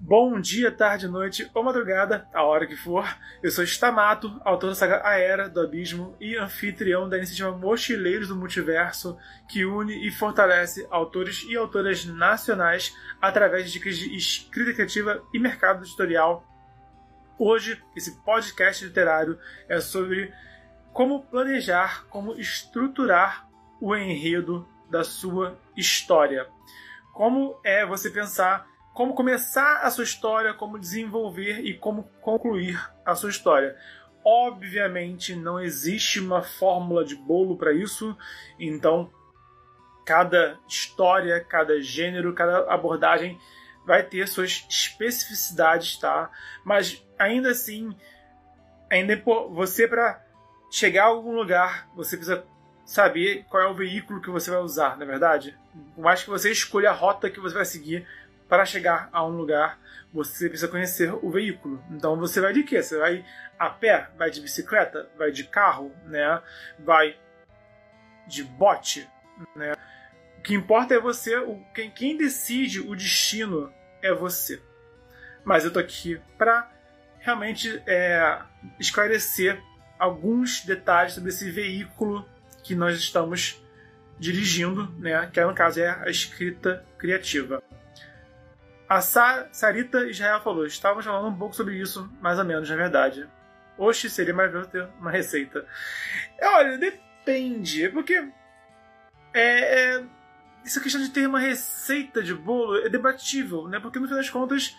Bom dia, tarde, noite ou madrugada, a hora que for. Eu sou Stamato, autor da saga A Era do Abismo e anfitrião da iniciativa Mochileiros do Multiverso, que une e fortalece autores e autoras nacionais através de dicas de escrita criativa e mercado editorial. Hoje, esse podcast literário é sobre como planejar, como estruturar o enredo da sua história. Como é você pensar como começar a sua história, como desenvolver e como concluir a sua história. Obviamente não existe uma fórmula de bolo para isso, então cada história, cada gênero, cada abordagem vai ter suas especificidades, tá? Mas ainda assim, ainda você para chegar a algum lugar, você precisa saber qual é o veículo que você vai usar, na é verdade. Por mais que você escolha a rota que você vai seguir, para chegar a um lugar, você precisa conhecer o veículo. Então você vai de quê? Você vai a pé? Vai de bicicleta? Vai de carro? Né? Vai de bote? Né? O que importa é você, quem, quem decide o destino é você. Mas eu tô aqui para realmente é, esclarecer alguns detalhes sobre esse veículo que nós estamos dirigindo, né? que no caso é a escrita criativa. A Sa Sarita Israel falou: estávamos falando um pouco sobre isso, mais ou menos, na verdade. Oxe, seria mais ver ter uma receita. Olha, depende, porque é, é, essa questão de ter uma receita de bolo é debatível, né? Porque no fim das contas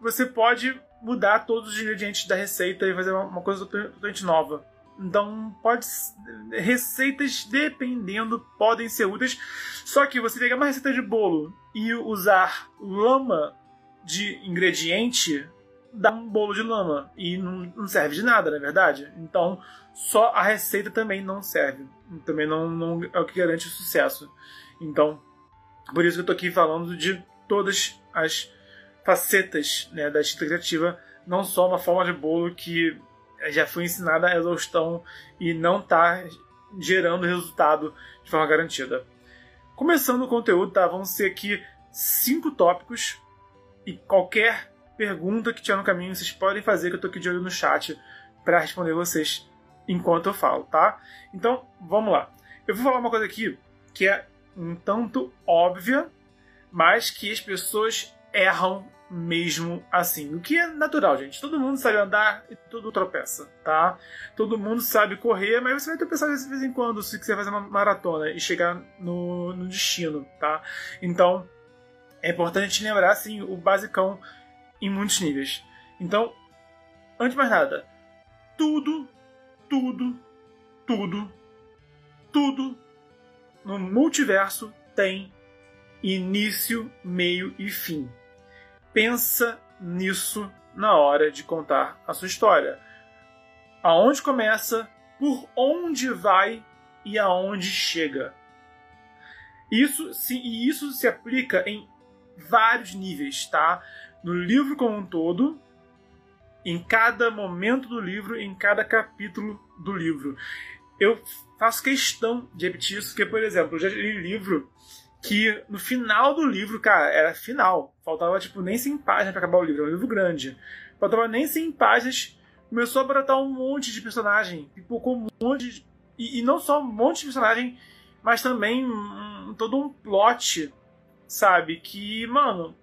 você pode mudar todos os ingredientes da receita e fazer uma, uma coisa totalmente nova. Então, pode receitas dependendo podem ser úteis. Só que você pegar uma receita de bolo e usar lama de ingrediente dá um bolo de lama e não, não serve de nada, na é verdade. Então, só a receita também não serve. Também não, não é o que garante o sucesso. Então, por isso que eu tô aqui falando de todas as facetas né, da escrita criativa, não só uma forma de bolo que já foi ensinada a exaustão e não está gerando resultado de forma garantida. Começando o conteúdo, tá? Vão ser aqui cinco tópicos e qualquer pergunta que tiver no caminho vocês podem fazer que eu tô aqui de olho no chat para responder vocês enquanto eu falo, tá? Então, vamos lá. Eu vou falar uma coisa aqui que é um tanto óbvia, mas que as pessoas erram mesmo assim. O que é natural, gente. Todo mundo sabe andar e tudo tropeça, tá? Todo mundo sabe correr, mas você vai tropeçar de vez em quando se quiser fazer uma maratona e chegar no, no destino, tá? Então, é importante lembrar, assim, o basicão em muitos níveis. Então, antes de mais nada, tudo, tudo, tudo, tudo no multiverso tem início, meio e fim pensa nisso na hora de contar a sua história. Aonde começa, por onde vai e aonde chega. Isso se, e isso se aplica em vários níveis, tá? No livro como um todo, em cada momento do livro, em cada capítulo do livro. Eu faço questão de repetir isso, porque, por exemplo, eu já li livro que no final do livro, cara, era final. Faltava, tipo, nem 100 páginas para acabar o livro. É um livro grande. Faltava nem 100 páginas. Começou a brotar um monte de personagem. Pipocou um monte de... e, e, não só um monte de personagem, mas também um, todo um plot, sabe? Que, mano,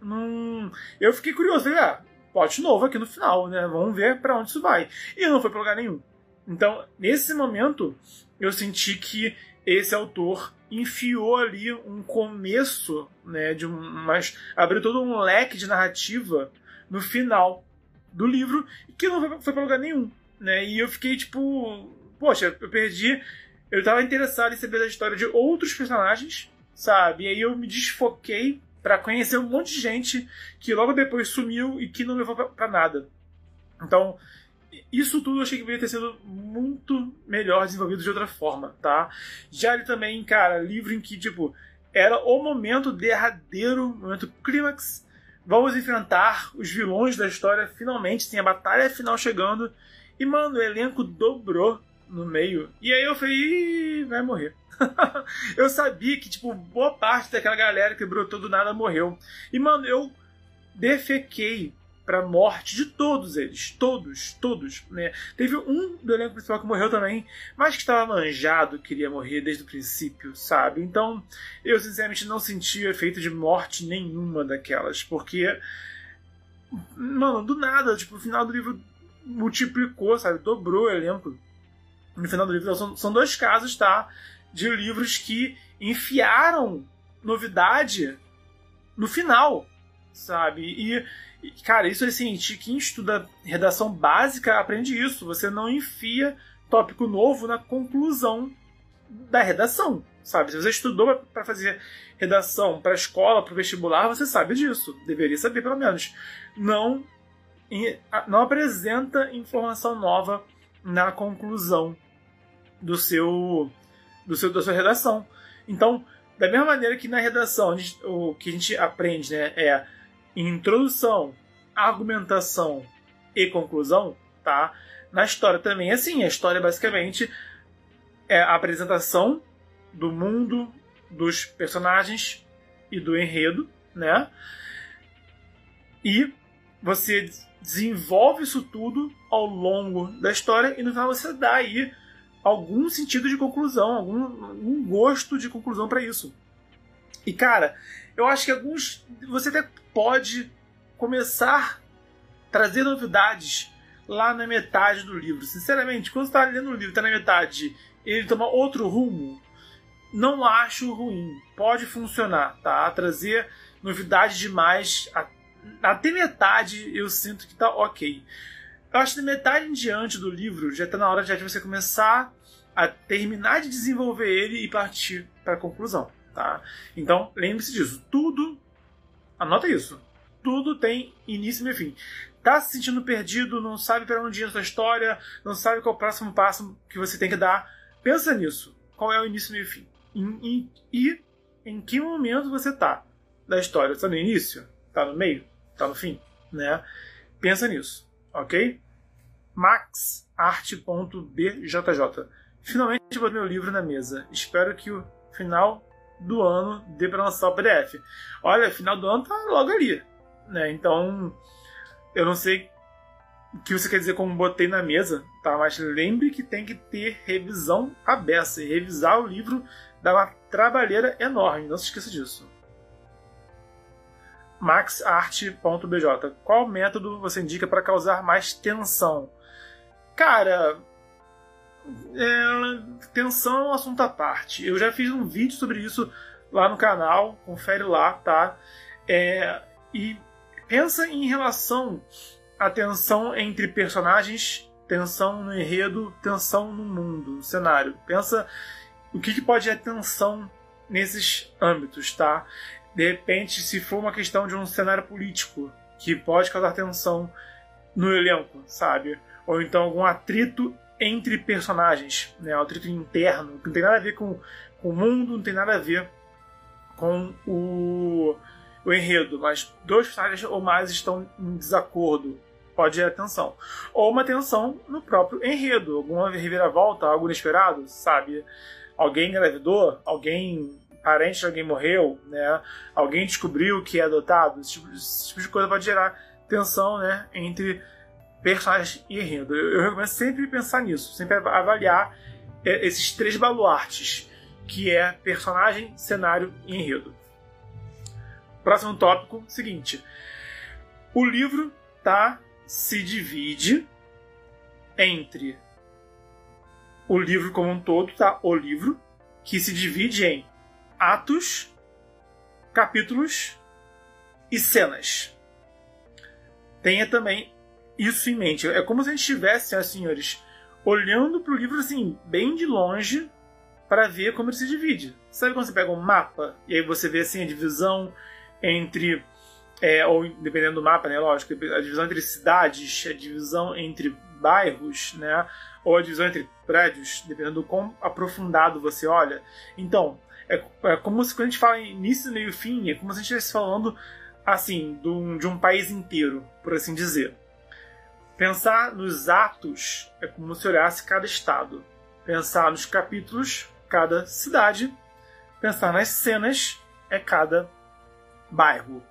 não... eu fiquei curioso. Falei, ah, plot novo aqui no final, né? Vamos ver para onde isso vai. E não foi pra lugar nenhum. Então, nesse momento, eu senti que esse autor enfiou ali um começo, né, de um, mas abriu todo um leque de narrativa no final do livro que não foi, para lugar nenhum, né? E eu fiquei tipo, poxa, eu perdi, eu estava interessado em saber da história de outros personagens, sabe? E aí eu me desfoquei para conhecer um monte de gente que logo depois sumiu e que não levou para nada. Então, isso tudo eu achei que poderia ter sido muito melhor desenvolvido de outra forma, tá? Já ele também, cara, livro em que, tipo, era o momento derradeiro, momento clímax. Vamos enfrentar os vilões da história finalmente, tem a batalha final chegando. E, mano, o elenco dobrou no meio. E aí eu falei, vai morrer. eu sabia que, tipo, boa parte daquela galera que brotou do nada morreu. E, mano, eu defequei pra morte de todos eles. Todos, todos. Né? Teve um do elenco principal que morreu também, mas que estava manjado, queria morrer desde o princípio, sabe? Então, eu sinceramente não senti o efeito de morte nenhuma daquelas, porque. Mano, do nada, tipo, o final do livro multiplicou, sabe? Dobrou o elenco. No final do livro, então, são, são dois casos, tá? De livros que enfiaram novidade no final, sabe? E Cara, isso assim, quem estuda redação básica aprende isso. Você não enfia tópico novo na conclusão da redação, sabe? Se você estudou para fazer redação para escola, para vestibular, você sabe disso. Deveria saber, pelo menos. Não, não apresenta informação nova na conclusão do seu, do seu da sua redação. Então, da mesma maneira que na redação o que a gente aprende né, é introdução, argumentação e conclusão, tá? Na história também é assim. A história basicamente é a apresentação do mundo, dos personagens e do enredo, né? E você desenvolve isso tudo ao longo da história e no final você dá aí algum sentido de conclusão, algum, algum gosto de conclusão para isso. E cara, eu acho que alguns você até pode começar a trazer novidades lá na metade do livro. Sinceramente, quando você está lendo o livro, está na metade, ele toma outro rumo, não acho ruim. Pode funcionar, tá? Trazer novidade demais. Até metade eu sinto que tá ok. Eu acho que da metade em diante do livro já está na hora de você começar a terminar de desenvolver ele e partir para a conclusão, tá? Então lembre-se disso. Tudo, anota isso tudo tem início e fim. Tá se sentindo perdido, não sabe para onde ir na sua história, não sabe qual é o próximo passo que você tem que dar. Pensa nisso. Qual é o início, e fim? E, e em que momento você tá da história? Está no início? Tá no meio? Tá no fim? Né? Pensa nisso, ok? maxart.bjj Finalmente botei meu livro na mesa. Espero que o final do ano dê para lançar o PDF. Olha, final do ano tá logo ali. Né? Então, eu não sei o que você quer dizer como botei na mesa, tá? Mas lembre que tem que ter revisão aberta. E revisar o livro dá uma trabalheira enorme, não se esqueça disso. maxart.bj Qual método você indica para causar mais tensão? Cara, é, tensão é um assunto à parte. Eu já fiz um vídeo sobre isso lá no canal, confere lá, tá? É, e Pensa em relação à tensão entre personagens, tensão no enredo, tensão no mundo, no cenário. Pensa o que, que pode ter tensão nesses âmbitos, tá? De repente, se for uma questão de um cenário político que pode causar tensão no elenco, sabe? Ou então algum atrito entre personagens, né? Um atrito interno, que não tem nada a ver com, com o mundo, não tem nada a ver com o o enredo, mas dois personagens ou mais estão em desacordo, pode ter tensão. Ou uma tensão no próprio enredo, alguma reviravolta, algo inesperado, sabe? Alguém engravidou, alguém parente de alguém morreu, né? Alguém descobriu que é adotado, esse tipo, esse tipo de coisa pode gerar tensão, né, entre personagens e enredo. Eu, eu recomendo sempre pensar nisso, sempre avaliar é, esses três baluartes, que é personagem, cenário e enredo. Próximo tópico, seguinte. O livro tá se divide entre o livro como um todo, tá? O livro que se divide em atos, capítulos e cenas. Tenha também isso em mente. É como se a gente estivesse, senhoras senhores, olhando para o livro assim, bem de longe, para ver como ele se divide. Sabe quando você pega um mapa e aí você vê assim a divisão entre é, ou dependendo do mapa, né, lógico, a divisão entre cidades, a divisão entre bairros, né, ou a divisão entre prédios, dependendo do quão aprofundado você olha. Então, é, é como se quando a gente fala início, meio e fim, é como se a gente estivesse falando assim, de um, de um país inteiro, por assim dizer. Pensar nos atos é como se olhasse cada estado. Pensar nos capítulos, cada cidade. Pensar nas cenas é cada bairro.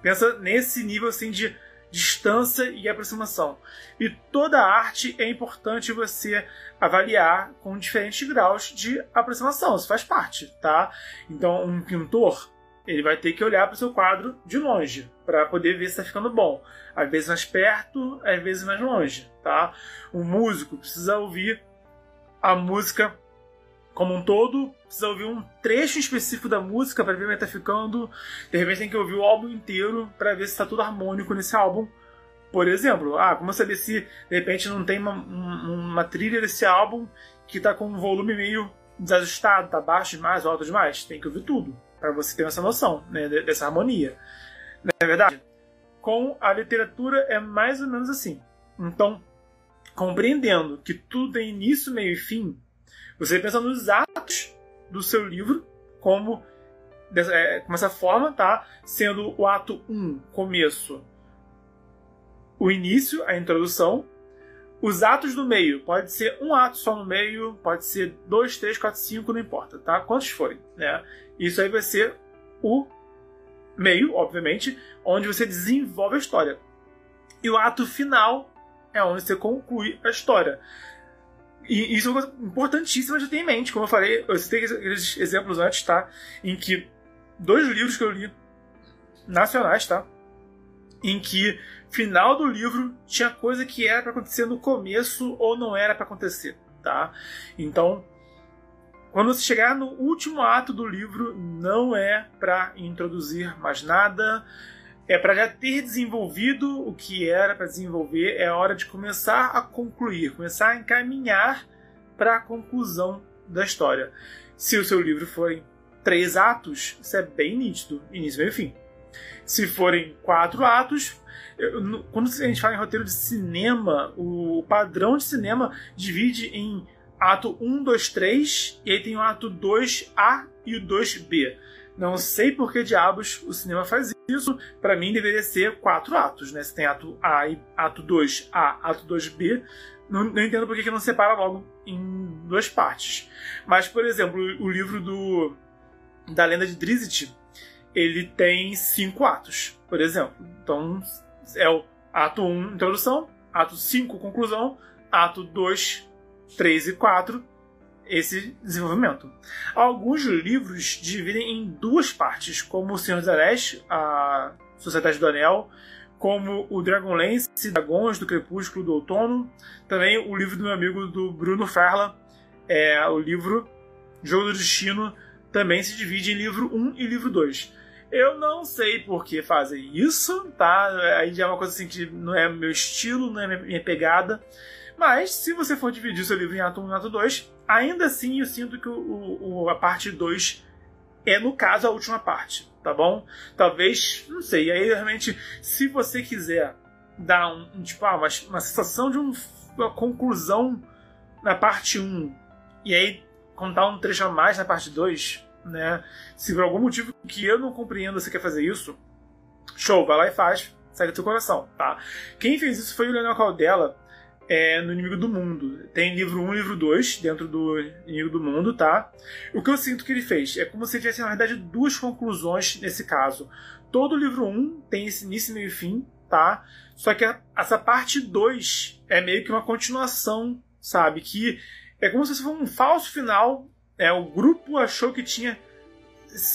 Pensa nesse nível assim de distância e aproximação. E toda arte é importante você avaliar com diferentes graus de aproximação, isso faz parte, tá? Então, um pintor, ele vai ter que olhar para o seu quadro de longe para poder ver se está ficando bom. Às vezes mais perto, às vezes mais longe, tá? Um músico precisa ouvir a música como um todo, precisa ouvir um trecho específico da música para ver como está ficando. De repente tem que ouvir o álbum inteiro para ver se está tudo harmônico nesse álbum. Por exemplo, ah, como saber se de repente não tem uma, uma trilha desse álbum que está com um volume meio desajustado, tá baixo demais, alto demais? Tem que ouvir tudo para você ter essa noção né, dessa harmonia. Não é verdade? Com a literatura é mais ou menos assim. Então, compreendendo que tudo tem início, meio e fim, você pensa nos atos do seu livro como dessa, é, como essa forma, tá? Sendo o ato 1, começo, o início, a introdução. Os atos do meio, pode ser um ato só no meio, pode ser dois, três, quatro, cinco, não importa, tá? Quantos forem, né? Isso aí vai ser o meio, obviamente, onde você desenvolve a história. E o ato final é onde você conclui a história. E isso é uma coisa importantíssima de ter em mente. Como eu falei, eu citei aqueles exemplos antes, tá? Em que dois livros que eu li nacionais, tá? Em que final do livro tinha coisa que era para acontecer no começo ou não era para acontecer, tá? Então, quando você chegar no último ato do livro, não é para introduzir mais nada, é para já ter desenvolvido o que era para desenvolver, é hora de começar a concluir, começar a encaminhar para a conclusão da história. Se o seu livro for em três atos, isso é bem nítido, início, meio e fim. Se forem quatro atos, quando a gente fala em roteiro de cinema, o padrão de cinema divide em ato 1, 2, 3, e aí tem o ato 2A e o 2B. Não sei por que diabos o cinema faz isso. Para mim deveria ser quatro atos, né? Se tem ato A e ato 2A, ato 2B, não, não entendo por que não separa logo em duas partes. Mas, por exemplo, o livro do da lenda de Drizzt, ele tem cinco atos, por exemplo. Então, é o ato 1, introdução, ato 5, conclusão, ato 2, 3 e 4, esse desenvolvimento. Alguns livros dividem em duas partes, como O Senhor dos Anéis, a Sociedade do Anel, como o Dragonlance, Dragões do Crepúsculo do Outono, também o livro do meu amigo do Bruno Ferla, é o livro Jogo do Destino, também se divide em livro 1 e livro 2. Eu não sei por que fazem isso, tá? Aí já é uma coisa assim que não é meu estilo, não é minha pegada. Mas, se você for dividir seu livro em ato 1 e ato 2, ainda assim eu sinto que o, o, a parte 2 é, no caso, a última parte, tá bom? Talvez, não sei, aí realmente, se você quiser dar um, um tipo, ah, uma, uma sensação de um, uma conclusão na parte 1 e aí contar um trecho a mais na parte 2, né? Se por algum motivo que eu não compreendo você quer fazer isso, show, vai lá e faz, segue teu coração, tá? Quem fez isso foi o Leonel Caldela, é, no Inimigo do Mundo. Tem livro 1 e livro 2 dentro do Inimigo do Mundo, tá? O que eu sinto que ele fez é como se tivesse, na verdade, duas conclusões nesse caso. Todo livro 1 tem esse início, meio e fim, tá? Só que a, essa parte 2 é meio que uma continuação, sabe? Que é como se fosse um falso final. É, o grupo achou que tinha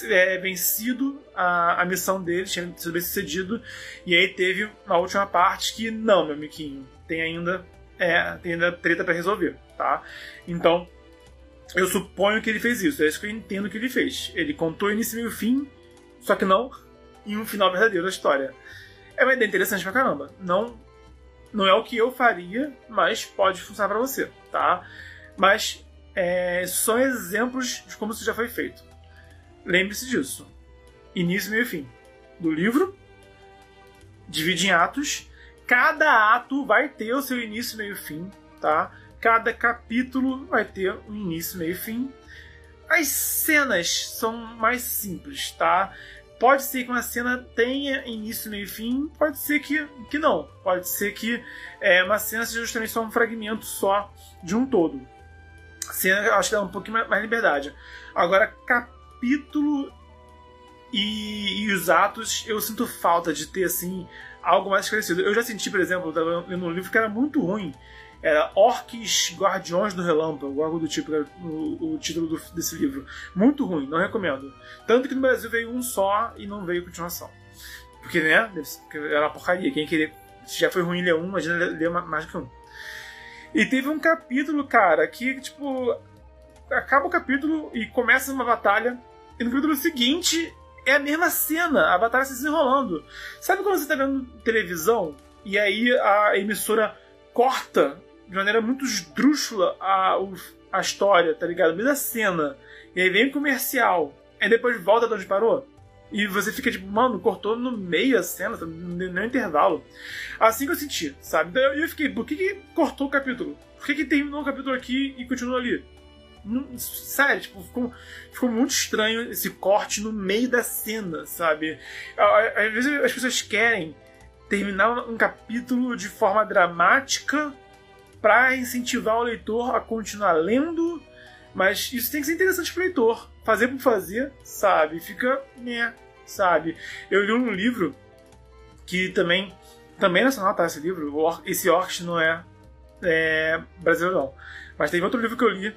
é, vencido a, a missão deles, tinha sido bem sucedido, e aí teve uma última parte que, não, meu miquinho, tem ainda é, tem ainda treta para resolver, tá? Então, eu suponho que ele fez isso. É isso que eu entendo que ele fez. Ele contou início, meio fim, só que não em um final verdadeiro da história. É uma ideia interessante pra caramba. Não, não é o que eu faria, mas pode funcionar para você, tá? Mas é, são exemplos de como isso já foi feito. Lembre-se disso. Início, meio e fim. Do livro, divide em atos cada ato vai ter o seu início, meio e fim, tá? Cada capítulo vai ter um início, meio e fim. As cenas são mais simples, tá? Pode ser que uma cena tenha início, meio e fim, pode ser que, que não. Pode ser que é, uma cena seja justamente só um fragmento só de um todo. Cena acho que dá um pouquinho mais liberdade. Agora, capítulo E, e, os atos, eu sinto falta de ter, assim, algo mais esclarecido. Eu já senti, por exemplo, lendo um livro que era muito ruim. Era Orques Guardiões do Relâmpago, algo do tipo, era o, o título do, desse livro. Muito ruim, não recomendo. Tanto que no Brasil veio um só e não veio continuação. Porque, né, era uma porcaria. Quem queria, se já foi ruim ler um, imagina ler mais do que um. E teve um capítulo, cara, que, tipo, acaba o capítulo e começa uma batalha. E no capítulo seguinte é a mesma cena, a batalha se desenrolando. Sabe quando você tá vendo televisão e aí a emissora corta de maneira muito esdrúxula a, a história, tá ligado? No da cena. E aí vem o comercial. Aí depois volta de onde parou. E você fica tipo, mano, cortou no meio a cena, no intervalo. Assim que eu senti, sabe? Então eu fiquei, por que, que cortou o capítulo? Por que, que terminou o capítulo aqui e continua ali? Não, sério, tipo, ficou, ficou muito estranho esse corte no meio da cena, sabe? Às vezes as pessoas querem terminar um capítulo de forma dramática para incentivar o leitor a continuar lendo, mas isso tem que ser interessante pro leitor. Fazer por fazer, sabe? Fica, né, sabe? Eu li um livro que também também é nacional, tá? Esse livro, esse Orcs não é, é brasileiro, não. Mas tem outro livro que eu li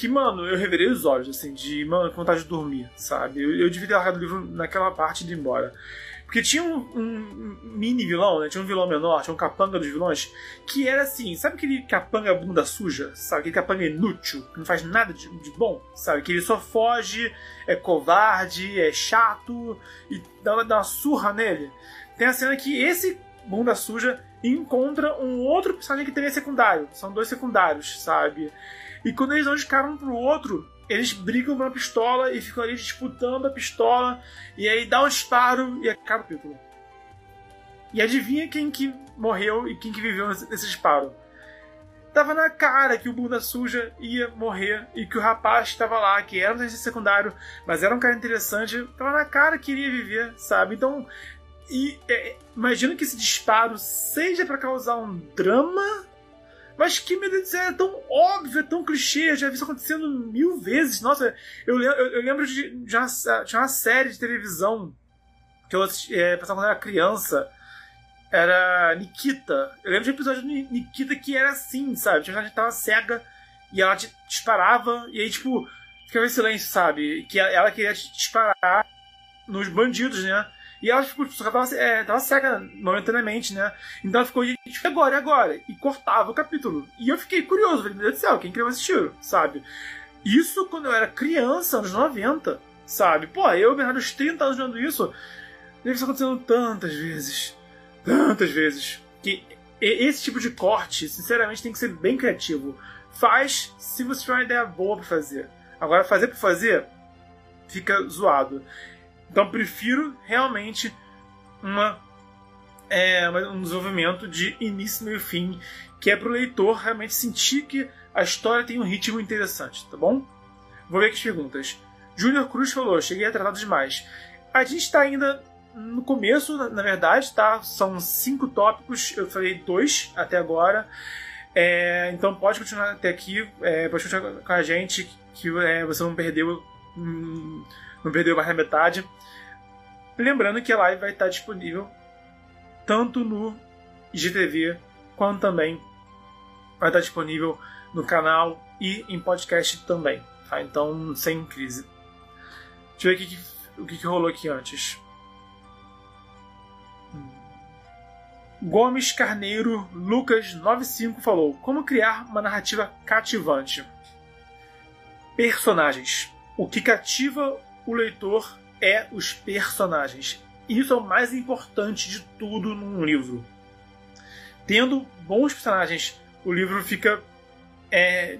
que, mano, eu reverei os olhos, assim, de, mano, vontade de dormir, sabe? Eu, eu devia ter largado o livro naquela parte de ir embora. Porque tinha um, um, mini vilão, né? Tinha um vilão menor, tinha um capanga dos vilões, que era assim, sabe aquele capanga bunda suja? Sabe? Aquele capanga inútil, que não faz nada de, de bom, sabe? Que ele só foge, é covarde, é chato, e dá, dá uma surra nele. Tem a cena que esse bunda suja encontra um outro personagem que também é secundário. São dois secundários, sabe? E quando eles dão de cara um pro outro, eles brigam uma pistola e ficam ali disputando a pistola. E aí dá um disparo e acaba o capítulo. E adivinha quem que morreu e quem que viveu nesse disparo? Tava na cara que o bunda suja ia morrer e que o rapaz que estava lá, que era um secundário, mas era um cara interessante, tava na cara que iria viver, sabe? Então, e, é, imagino que esse disparo seja para causar um drama mas que, meu Deus do é tão óbvio, é tão clichê, eu já vi isso acontecendo mil vezes. Nossa, eu, eu, eu lembro de, de, uma, de uma série de televisão que eu assisti, é, passava quando eu era criança. Era Nikita. Eu lembro de um episódio de Nikita que era assim, sabe? Tinha gente tava cega e ela disparava, e aí, tipo, ficava em silêncio, sabe? Que ela queria disparar nos bandidos, né? E ela tipo, tava, é, tava cega momentaneamente, né? Então ela ficou, tipo, agora, agora? E cortava o capítulo. E eu fiquei curioso, falei, meu Deus do céu, quem criou esse tiro, sabe? Isso quando eu era criança, anos 90, sabe? Pô, eu, Bernardo, aos 30 anos vendo isso, deve estar acontecendo tantas vezes. Tantas vezes. Que esse tipo de corte, sinceramente, tem que ser bem criativo. Faz se você tiver uma ideia boa para fazer. Agora, fazer por fazer, fica zoado. Então prefiro realmente uma, é, um desenvolvimento de início, meio e fim, que é para o leitor realmente sentir que a história tem um ritmo interessante, tá bom? Vou ver aqui as perguntas. Júnior Cruz falou: cheguei atrasado demais. A gente está ainda no começo, na verdade, tá? São cinco tópicos, eu falei dois até agora. É, então pode continuar até aqui, é, pode continuar com a gente, que é, você não perdeu. Hum, não perdeu mais da metade. Lembrando que a live vai estar disponível tanto no IGTV quanto também vai estar disponível no canal e em podcast também. Tá? Então, sem crise. Deixa eu ver o que, que rolou aqui antes. Gomes Carneiro Lucas 95 falou: Como criar uma narrativa cativante? Personagens. O que cativa o leitor é os personagens. Isso é o mais importante de tudo num livro. Tendo bons personagens, o livro fica é,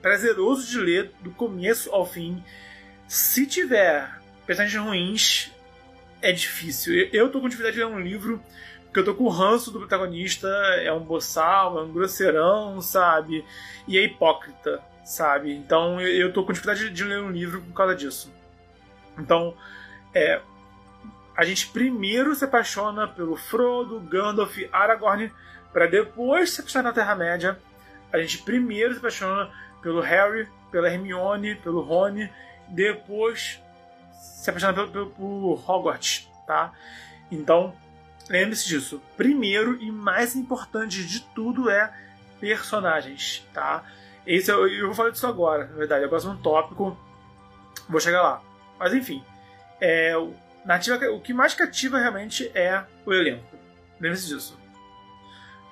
prazeroso de ler do começo ao fim. Se tiver personagens ruins, é difícil. Eu tô com dificuldade de ler um livro porque eu tô com o ranço do protagonista, é um boçal, é um grosseirão, sabe? E é hipócrita, sabe? Então eu tô com dificuldade de ler um livro por causa disso. Então, é, a gente primeiro se apaixona pelo Frodo, Gandalf, Aragorn, para depois se apaixonar na Terra-média. A gente primeiro se apaixona pelo Harry, pela Hermione, pelo Rony, depois se apaixona por, por, por Hogwarts, tá? Então, lembre-se disso. Primeiro e mais importante de tudo é personagens, tá? Esse eu, eu vou falar disso agora, na verdade, é o próximo tópico. Vou chegar lá. Mas enfim, é, nativa, o que mais cativa realmente é o elenco. Lembre-se disso.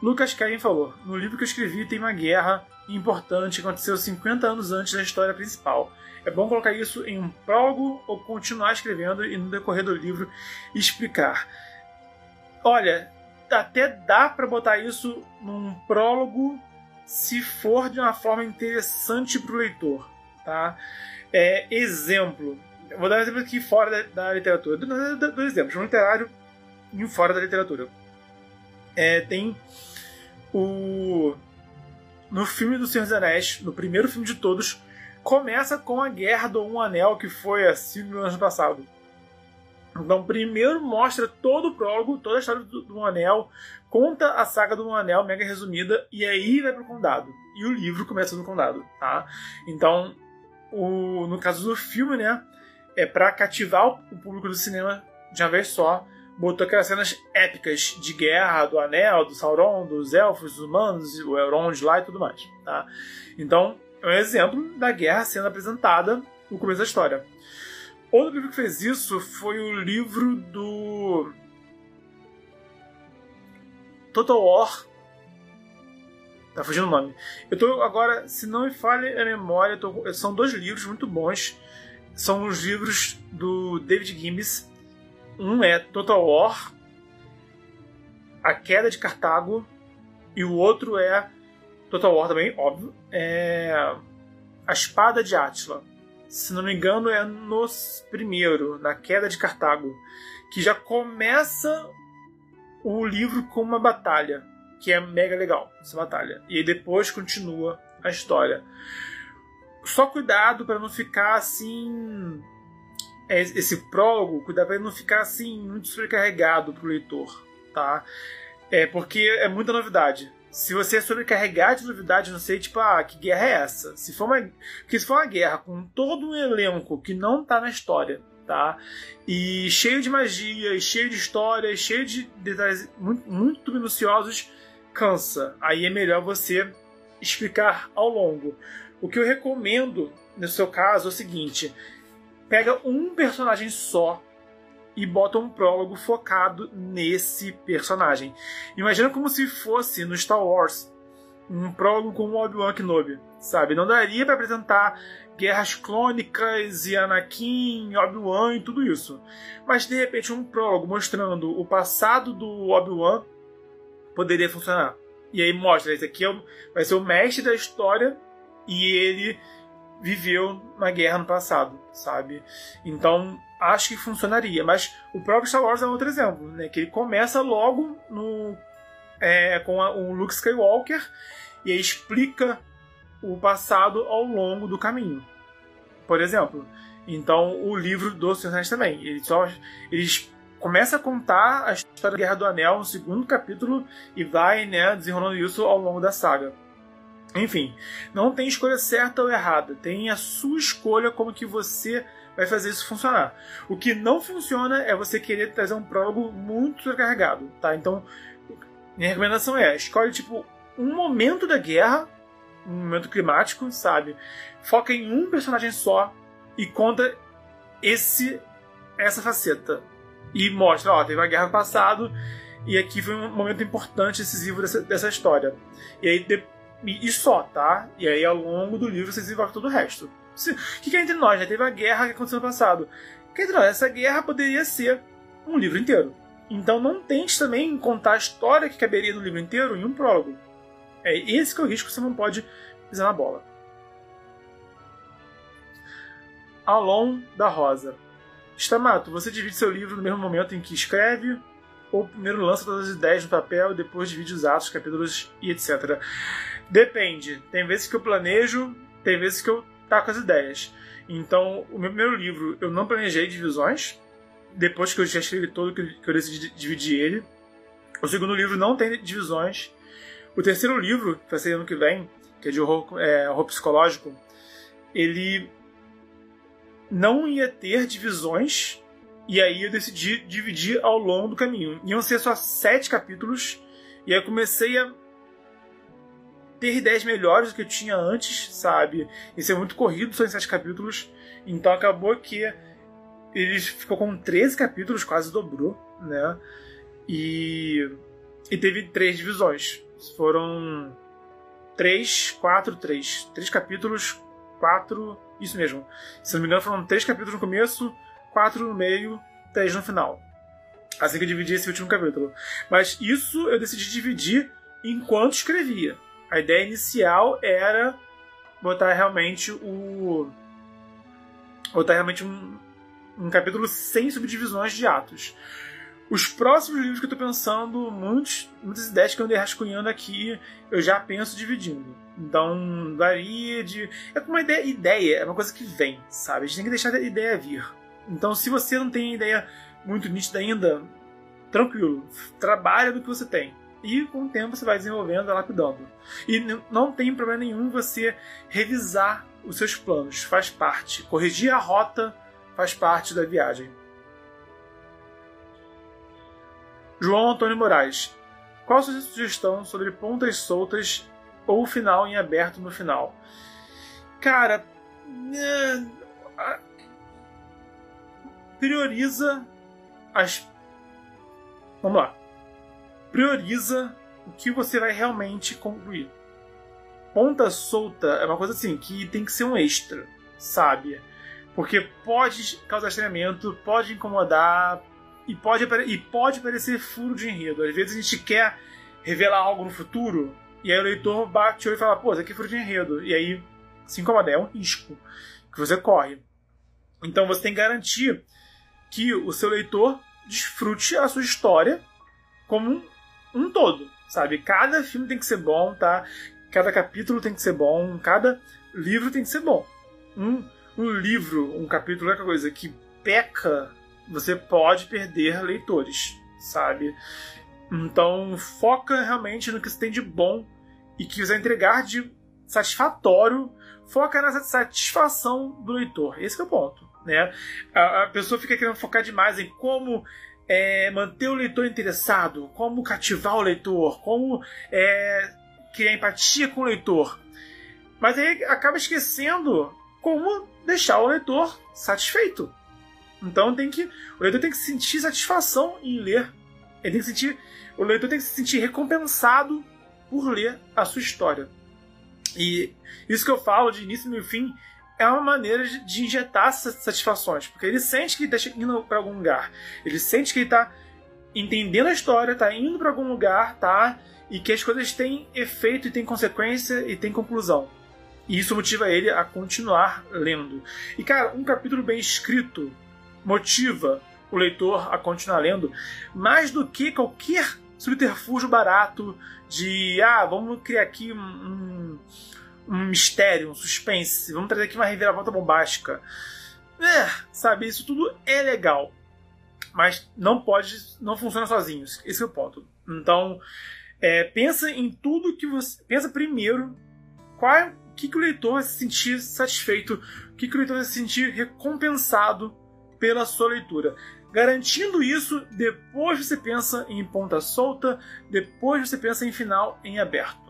Lucas Kevin falou: No livro que eu escrevi tem uma guerra importante que aconteceu 50 anos antes da história principal. É bom colocar isso em um prólogo ou continuar escrevendo e no decorrer do livro explicar. Olha, até dá para botar isso num prólogo se for de uma forma interessante para o leitor, tá? É, exemplo, vou dar um exemplo aqui fora da, da literatura, dois exemplos, um literário e um fora da literatura. É, tem o no filme do Senhor dos Anéis, no primeiro filme de todos, começa com a Guerra do Um Anel, que foi há 5 mil anos passado. Então, primeiro mostra todo o prólogo, toda a história do, do Anel, conta a saga do Anel, mega resumida, e aí vai pro Condado. E o livro começa no Condado, tá? Então, o, no caso do filme, né, é para cativar o público do cinema de uma vez só, botou aquelas cenas épicas de guerra do Anel, do Sauron, dos elfos, dos humanos, o Elrond lá e tudo mais, tá? Então, é um exemplo da guerra sendo apresentada no começo da história. Outro livro que fez isso foi o livro do Total War. Tá fugindo o nome. Eu tô agora, se não me falha a memória, tô, são dois livros muito bons. São os livros do David Gibbs. Um é Total War, A Queda de Cartago, e o outro é Total War também, óbvio. É a Espada de Átila. Se não me engano, é no primeiro, na Queda de Cartago, que já começa o livro com uma batalha, que é mega legal, essa batalha. E depois continua a história. Só cuidado para não ficar assim. É, esse prólogo, cuidado para não ficar assim muito sobrecarregado para o leitor, tá? É porque é muita novidade se você é sobrecarregar de novidade, não sei, tipo, ah, que guerra é essa? Se for uma, porque se for uma guerra com todo um elenco que não tá na história, tá? E cheio de magia, cheio de história, cheio de detalhes muito, muito minuciosos, cansa. Aí é melhor você explicar ao longo. O que eu recomendo no seu caso é o seguinte: pega um personagem só e bota um prólogo focado nesse personagem. Imagina como se fosse no Star Wars um prólogo com o Obi-Wan Kenobi, sabe? Não daria para apresentar guerras clônicas e Anakin, Obi-Wan e tudo isso. Mas de repente um prólogo mostrando o passado do Obi-Wan poderia funcionar. E aí mostra, esse aqui é vai ser o mestre da história e ele viveu na guerra no passado, sabe? Então acho que funcionaria. Mas o próprio Star Wars é outro exemplo, né? Que ele começa logo no é, com a, o Luke Skywalker e explica o passado ao longo do caminho. Por exemplo. Então o livro do Senhor também. Ele só eles começa a contar a história da Guerra do Anel no segundo capítulo e vai né, desenrolando isso ao longo da saga. Enfim, não tem escolha certa ou errada, tem a sua escolha como que você vai fazer isso funcionar. O que não funciona é você querer trazer um prólogo muito sobrecarregado, tá? Então, minha recomendação é, escolhe tipo um momento da guerra, um momento climático, sabe? Foca em um personagem só e conta esse essa faceta e mostra, ó, teve uma guerra no passado e aqui foi um momento importante, decisivo dessa, dessa história. E aí e, só, tá? E aí ao longo do livro você desenvolve todo o resto. O que, que é entre nós? Já teve a guerra que aconteceu no passado. Que entre nós, essa guerra poderia ser um livro inteiro. Então não tente também contar a história que caberia no livro inteiro em um prólogo. É esse que é o risco que você não pode pisar na bola. Alon da Rosa. Stamato, você divide seu livro no mesmo momento em que escreve, ou primeiro lança todas as ideias no papel e depois divide os atos, capítulos e etc. Depende. Tem vezes que eu planejo, tem vezes que eu taco as ideias. Então, o meu primeiro livro, eu não planejei divisões. Depois que eu já escrevi todo, que eu decidi dividir ele. O segundo livro não tem divisões. O terceiro livro, que vai ser ano que vem, que é de horror, é, horror psicológico, ele não ia ter divisões, e aí eu decidi dividir ao longo do caminho. Iam ser só sete capítulos, e aí eu comecei a ter ideias melhores do que eu tinha antes, sabe? Isso é muito corrido, só em sete capítulos. Então acabou que ele ficou com 13 capítulos, quase dobrou, né? E, e teve três divisões. Foram três, quatro, três. Três capítulos, quatro. Isso mesmo. Se não me engano, foram três capítulos no começo, quatro no meio, três no final. Assim que eu dividi esse último capítulo. Mas isso eu decidi dividir enquanto escrevia. A ideia inicial era botar realmente o. botar realmente um, um capítulo sem subdivisões de atos. Os próximos livros que eu estou pensando, muitos, muitas ideias que eu andei rascunhando aqui, eu já penso dividindo. Então, varia de. É como uma ideia, ideia, é uma coisa que vem, sabe? A gente tem que deixar a ideia vir. Então, se você não tem ideia muito nítida ainda, tranquilo, trabalha do que você tem. E com o tempo você vai desenvolvendo, lapidando. E não tem problema nenhum você revisar os seus planos, faz parte. Corrigir a rota faz parte da viagem. João Antônio Moraes. Qual a sua sugestão sobre pontas soltas ou final em aberto no final? Cara, é, prioriza as. Vamos lá. Prioriza o que você vai realmente concluir. Ponta solta é uma coisa assim que tem que ser um extra, sabe? Porque pode causar estranhamento, pode incomodar e pode, e pode parecer furo de enredo. Às vezes a gente quer revelar algo no futuro e aí o leitor bate o olho e fala: pô, isso aqui é furo de enredo. E aí se incomoda. É um risco que você corre. Então você tem que garantir que o seu leitor desfrute a sua história como um, todo, sabe? Cada filme tem que ser bom, tá? Cada capítulo tem que ser bom, cada livro tem que ser bom. Um, um livro, um capítulo é uma coisa que peca, você pode perder leitores, sabe? Então foca realmente no que você tem de bom e que você entregar de satisfatório. Foca nessa satisfação do leitor. Esse é o ponto. Né? A, a pessoa fica querendo focar demais em como é, manter o leitor interessado, como cativar o leitor, como é, criar empatia com o leitor. Mas aí acaba esquecendo como deixar o leitor satisfeito. Então tem que o leitor tem que sentir satisfação em ler. Ele tem que sentir, o leitor tem que se sentir recompensado por ler a sua história. E isso que eu falo de início, e fim é uma maneira de injetar satisfações, porque ele sente que está indo para algum lugar. Ele sente que ele está entendendo a história, está indo para algum lugar, tá? E que as coisas têm efeito e têm consequência e têm conclusão. E isso motiva ele a continuar lendo. E, cara, um capítulo bem escrito motiva o leitor a continuar lendo mais do que qualquer subterfúgio barato de, ah, vamos criar aqui um mistério, um suspense, vamos trazer aqui uma reviravolta bombástica. É, sabe, isso tudo é legal. Mas não pode, não funciona sozinho. Esse é o ponto. Então, é, pensa em tudo que você. Pensa primeiro qual o que, que o leitor vai se sentir satisfeito, o que, que o leitor vai se sentir recompensado pela sua leitura. Garantindo isso, depois você pensa em ponta solta, depois você pensa em final em aberto.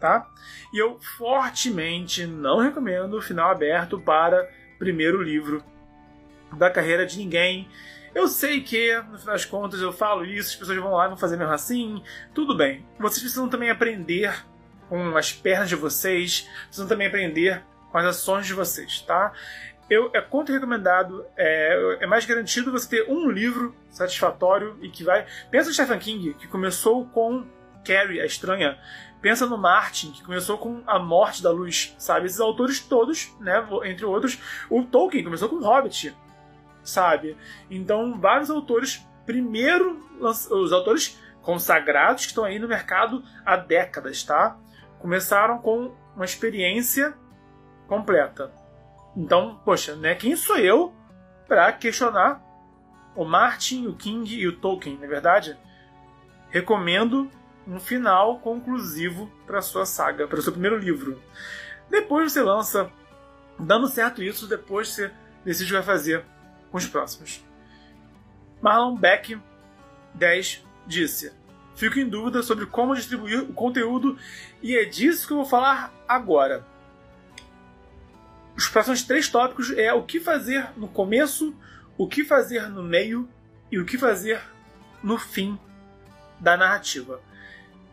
Tá? E eu fortemente não recomendo o final aberto para primeiro livro da carreira de ninguém. Eu sei que, no final das contas, eu falo isso, as pessoas vão lá e vão fazer mesmo assim. Tudo bem. Vocês precisam também aprender com as pernas de vocês, precisam também aprender com as ações de vocês, tá? Eu, é contra-recomendado, é, é mais garantido você ter um livro satisfatório e que vai. Pensa no Stephen King, que começou com Carrie, a estranha. Pensa no Martin, que começou com A Morte da Luz, sabe? Esses autores todos, né? Entre outros. O Tolkien começou com Hobbit, sabe? Então, vários autores, primeiro, os autores consagrados que estão aí no mercado há décadas, tá? começaram com uma experiência completa. Então, poxa, né, quem sou eu para questionar o Martin, o King e o Tolkien, na é verdade? Recomendo um final conclusivo para sua saga, para o seu primeiro livro. Depois você lança, dando certo isso, depois você decide o que vai fazer com os próximos. Marlon Beck, 10, disse: Fico em dúvida sobre como distribuir o conteúdo e é disso que eu vou falar agora. Os próximos três tópicos é o que fazer no começo, o que fazer no meio e o que fazer no fim da narrativa.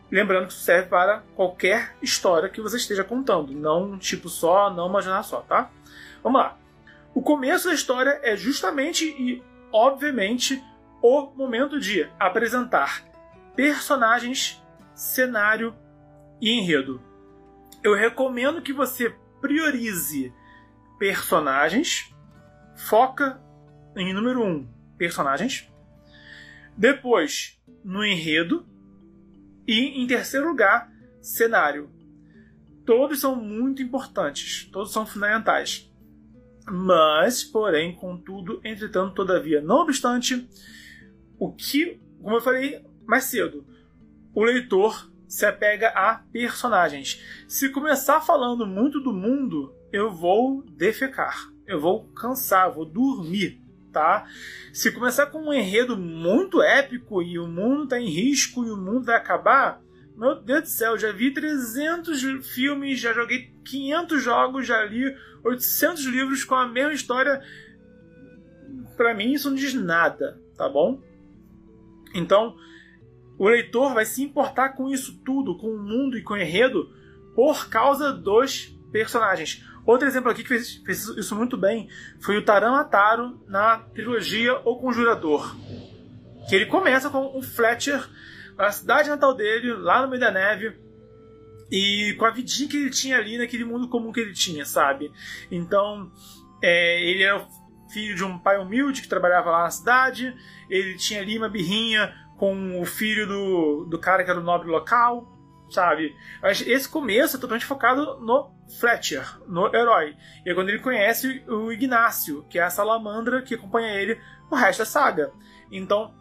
Lembrando que isso serve para qualquer história que você esteja contando, não um tipo só, não uma jornada só, tá? Vamos lá. O começo da história é justamente e obviamente o momento de apresentar personagens, cenário e enredo. Eu recomendo que você priorize personagens, foca em número 1, um, personagens. Depois, no enredo. E, em terceiro lugar, cenário. Todos são muito importantes, todos são fundamentais. Mas, porém, contudo, entretanto, todavia, não obstante, o que, como eu falei mais cedo, o leitor se apega a personagens. Se começar falando muito do mundo, eu vou defecar, eu vou cansar, vou dormir, tá? Se começar com um enredo muito épico e o mundo está em risco e o mundo vai acabar, meu Deus do céu, já vi 300 filmes, já joguei 500 jogos, já li 800 livros com a mesma história. Para mim isso não diz nada, tá bom? Então, o leitor vai se importar com isso tudo, com o mundo e com o enredo, por causa dos personagens. Outro exemplo aqui que fez, fez isso muito bem foi o Taran Ataro na trilogia O Conjurador. Que ele começa com o Fletcher na cidade natal dele, lá no meio da neve, e com a vidinha que ele tinha ali naquele mundo comum que ele tinha, sabe? Então, é, ele era filho de um pai humilde que trabalhava lá na cidade, ele tinha ali uma birrinha com o filho do, do cara que era o nobre local, sabe? Esse começo é totalmente focado no Fletcher, no herói. E é quando ele conhece o Ignácio, que é a salamandra que acompanha ele o resto da saga. Então,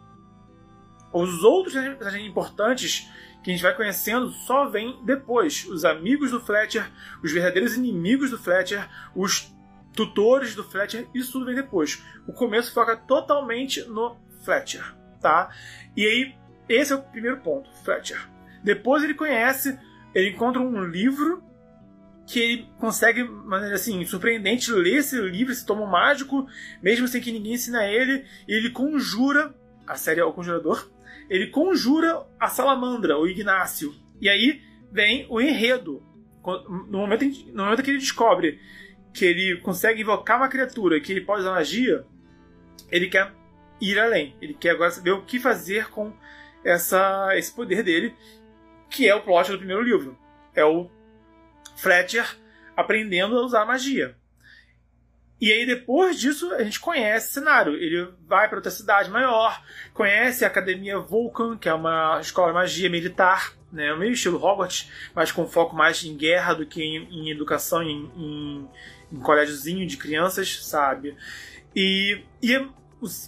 os outros personagens importantes que a gente vai conhecendo só vêm depois. Os amigos do Fletcher, os verdadeiros inimigos do Fletcher, os tutores do Fletcher, isso tudo vem depois. O começo foca totalmente no Fletcher, tá? E aí, esse é o primeiro ponto, Fletcher. Depois ele conhece, ele encontra um livro que ele consegue, maneira assim, surpreendente, ler esse livro, esse tomo mágico, mesmo sem que ninguém ensine a ele, e ele conjura, a série é o Conjurador, ele conjura a salamandra, o Ignácio. E aí vem o enredo. No momento, em, no momento que ele descobre que ele consegue invocar uma criatura, que ele pode usar magia, ele quer ir além. Ele quer agora saber o que fazer com essa, esse poder dele, que é o plot do primeiro livro. É o Fletcher aprendendo a usar magia. E aí, depois disso, a gente conhece o cenário. Ele vai para outra cidade maior, conhece a Academia Vulcan, que é uma escola de magia militar, né? meio estilo Hogwarts, mas com foco mais em guerra do que em, em educação, em, em, em colégiozinho de crianças, sabe? E, e o,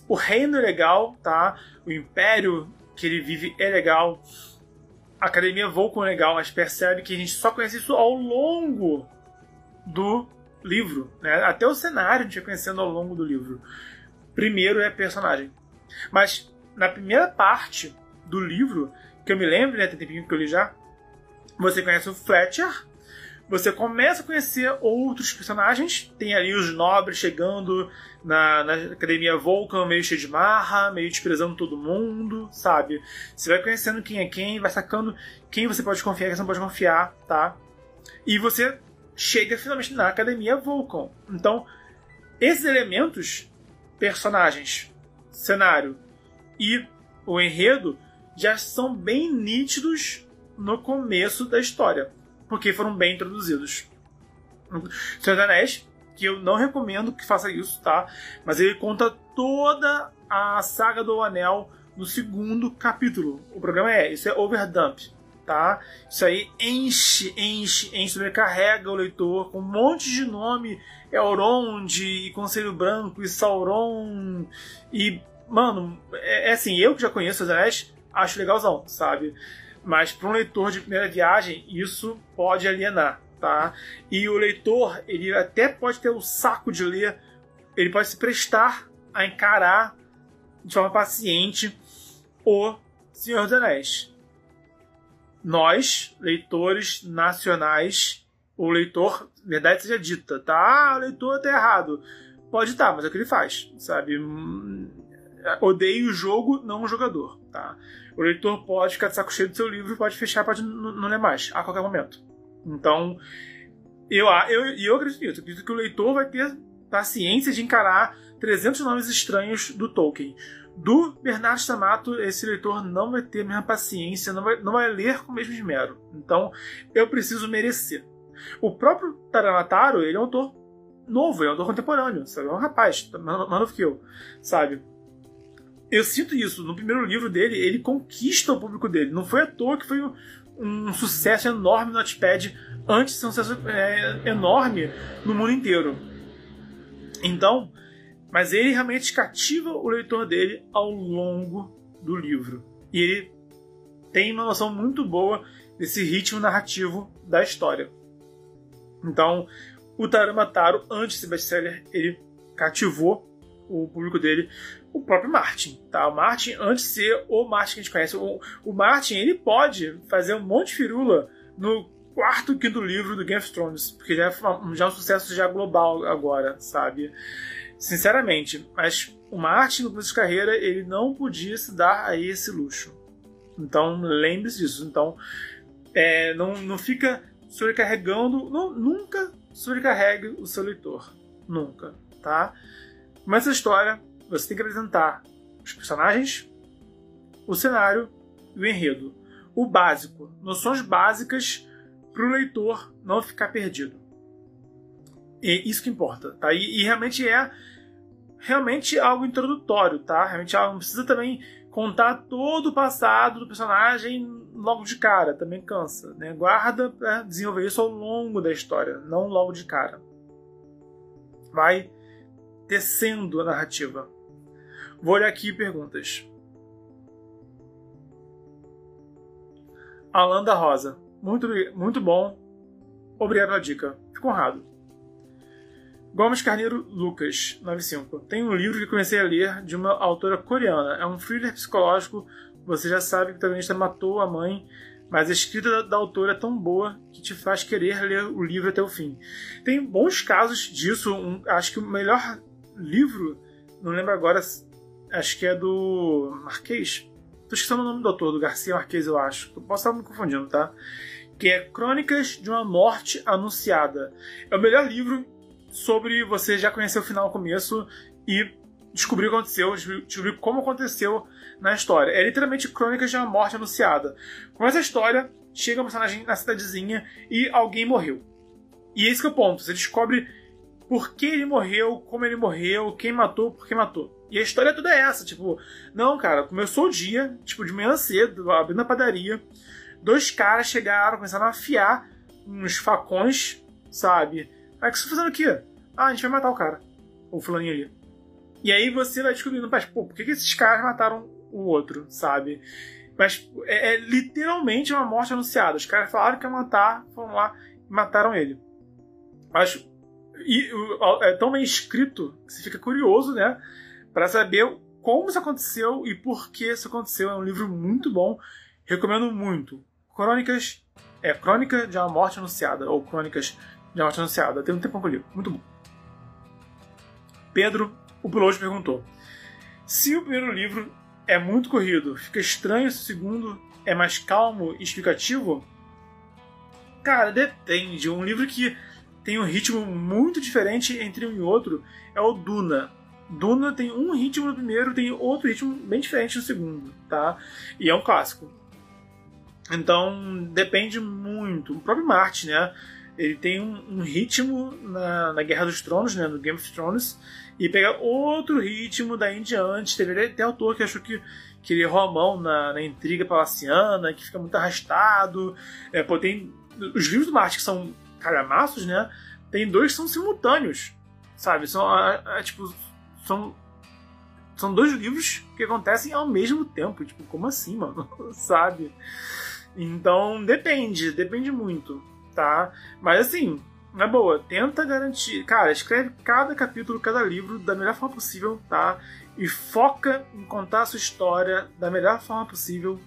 o reino é legal, tá? O império que ele vive é legal a Academia Vulcan é legal, mas percebe que a gente só conhece isso ao longo do livro. Né? Até o cenário a gente vai conhecendo ao longo do livro. Primeiro é personagem. Mas na primeira parte do livro, que eu me lembro, né, tem tempinho que eu li já, você conhece o Fletcher, você começa a conhecer outros personagens. Tem ali os nobres chegando na, na academia Vulcan, meio cheio de marra, meio desprezando todo mundo, sabe? Você vai conhecendo quem é quem, vai sacando quem você pode confiar, quem você não pode confiar, tá? E você chega finalmente na academia Vulcan. Então, esses elementos, personagens, cenário e o enredo, já são bem nítidos no começo da história porque foram bem introduzidos. Senhor dos Anéis, que eu não recomendo que faça isso, tá? Mas ele conta toda a saga do Anel no segundo capítulo. O problema é, isso é overdump, tá? Isso aí enche, enche, enche, sobrecarrega o leitor com um monte de nome, Elrond, e Conselho Branco, e Sauron, e, mano, é, é assim, eu que já conheço os Anéis, acho legalzão, sabe? Mas para um leitor de primeira viagem, isso pode alienar, tá? E o leitor, ele até pode ter o saco de ler ele pode se prestar a encarar de forma paciente o Senhor dos Anéis. Nós, leitores nacionais, o leitor, verdade seja dita, tá? Ah, o leitor tá errado. Pode estar, tá, mas é o que ele faz, sabe? Hum, odeio o jogo, não o jogador, tá? O leitor pode ficar de saco cheio do seu livro, pode fechar, pode não ler mais, a qualquer momento. Então, eu, eu, eu acredito nisso. Eu acredito que o leitor vai ter paciência de encarar 300 nomes estranhos do Tolkien. Do Bernardo Stamato, esse leitor não vai ter a mesma paciência, não vai, não vai ler com o mesmo esmero. Então, eu preciso merecer. O próprio Taranataro, ele é um autor novo, é um autor contemporâneo, sabe? É um rapaz, mais novo que eu, sabe? Eu sinto isso. No primeiro livro dele, ele conquista o público dele. Não foi à toa que foi um, sucesso enorme no Notepad antes de ser um sucesso é, enorme no mundo inteiro. Então, mas ele realmente cativa o leitor dele ao longo do livro. E ele tem uma noção muito boa desse ritmo narrativo da história. Então, o Taramataro, antes de ser best-seller, ele cativou o público dele, o próprio Martin. Tá? O Martin, antes de ser o Martin que a gente conhece, o, o Martin ele pode fazer um monte de firula no quarto, quinto livro do Game of Thrones, porque já é, já é um sucesso já global agora, sabe? Sinceramente, mas o Martin no começo de carreira ele não podia se dar a esse luxo. Então lembre-se disso. Então é, não, não fica sobrecarregando, não, nunca sobrecarregue o seu leitor, nunca, tá? Mas essa história você tem que apresentar os personagens, o cenário e o enredo. O básico, noções básicas para o leitor não ficar perdido. E isso que importa, tá? E, e, realmente é realmente algo introdutório, tá? Realmente não precisa também contar todo o passado do personagem logo de cara, também cansa, né? Guarda para desenvolver isso ao longo da história, não logo de cara. Vai tecendo a narrativa. Vou olhar aqui perguntas. Alanda Rosa. Muito, muito bom. Obrigado pela dica. Fico honrado. Gomes Carneiro Lucas, 95. Tem um livro que comecei a ler de uma autora coreana. É um thriller psicológico. Você já sabe que o protagonista matou a mãe, mas a escrita da, da, autora é tão boa que te faz querer ler o livro até o fim. Tem bons casos disso. Um, acho que o melhor livro, não lembro agora, acho que é do Marquês. Tô esquecendo o nome do autor, do Garcia Marquês, eu acho. Eu posso estar me confundindo, tá? Que é Crônicas de uma Morte Anunciada. É o melhor livro sobre você já conhecer o final no começo e descobrir o que aconteceu, descobrir como aconteceu na história. É literalmente Crônicas de uma Morte Anunciada. Começa a história, chega um personagem na cidadezinha e alguém morreu. E esse é o ponto. Você descobre por que ele morreu, como ele morreu, quem matou, por que matou. E a história toda é essa, tipo, não, cara, começou o dia, tipo, de manhã cedo, abrindo a padaria, dois caras chegaram, começaram a afiar uns facões, sabe? Aí o que você tá fazendo aqui? Ah, a gente vai matar o cara. O fulaninho ali. E aí você vai descobrindo, mas, pô, por que, que esses caras mataram o outro, sabe? Mas é, é, literalmente uma morte anunciada. Os caras falaram que ia matar, foram lá e mataram ele. Mas e, é tão bem escrito que você fica curioso, né? Para saber como isso aconteceu e por que isso aconteceu. É um livro muito bom, recomendo muito. Crônicas é Crônica de uma Morte Anunciada ou Crônicas de uma Morte Anunciada. Tem um tempo que eu muito bom. Pedro, o piloto perguntou: se o primeiro livro é muito corrido, fica estranho se o segundo é mais calmo e explicativo? Cara, depende. Um livro que tem um ritmo muito diferente entre um e outro é o Duna. Duna tem um ritmo no primeiro, tem outro ritmo bem diferente no segundo, tá? E é um clássico. Então depende muito. O próprio Martin, né? Ele tem um, um ritmo na, na, Guerra dos Tronos, né? No Game of Thrones, e pega outro ritmo daí em diante. Teve até autor que achou que, que ele errou a mão na, na intriga palaciana, que fica muito arrastado. É, pô, tem os livros do Martin que são calhamaços, né? Tem dois que são simultâneos, sabe? São, é, é, tipo, são são dois livros que acontecem ao mesmo tempo. Tipo, como assim, mano? Sabe? Então, depende, depende muito, tá? Mas assim, na boa, tenta garantir. Cara, escreve cada capítulo, cada livro da melhor forma possível, tá? E foca em contar a sua história da melhor forma possível.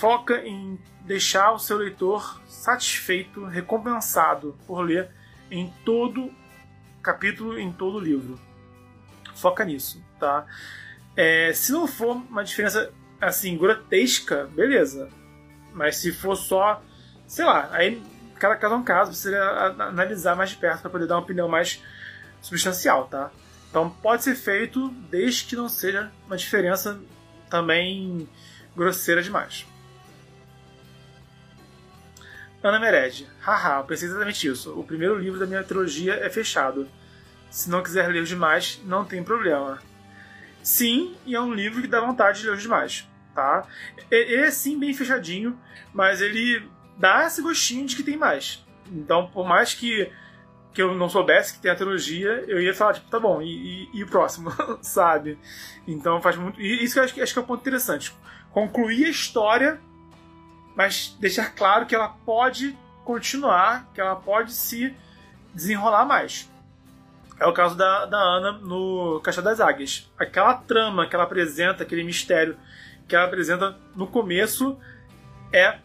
Foca em deixar o seu leitor satisfeito, recompensado por ler em todo capítulo, em todo livro. Foca nisso, tá? É, se não for uma diferença assim grotesca, beleza. Mas se for só, sei lá, aí cada caso é um caso, você analisar mais de perto para poder dar uma opinião mais substancial, tá? Então pode ser feito desde que não seja uma diferença também grosseira demais. Ana Mered. Haha, eu pensei exatamente isso. O primeiro livro da minha trilogia é fechado. Se não quiser ler demais, não tem problema. Sim, e é um livro que dá vontade de ler demais, tá? Ele é sim bem fechadinho, mas ele dá esse gostinho de que tem mais. Então, por mais que, que eu não soubesse que tem a trilogia, eu ia falar, tipo, tá bom, e, e, e o próximo, sabe? Então faz muito. E isso eu acho, acho que é um ponto interessante. Concluir a história, mas deixar claro que ela pode continuar, que ela pode se desenrolar mais. É o caso da, da Ana no Caixa das Águias. Aquela trama que ela apresenta, aquele mistério que ela apresenta no começo é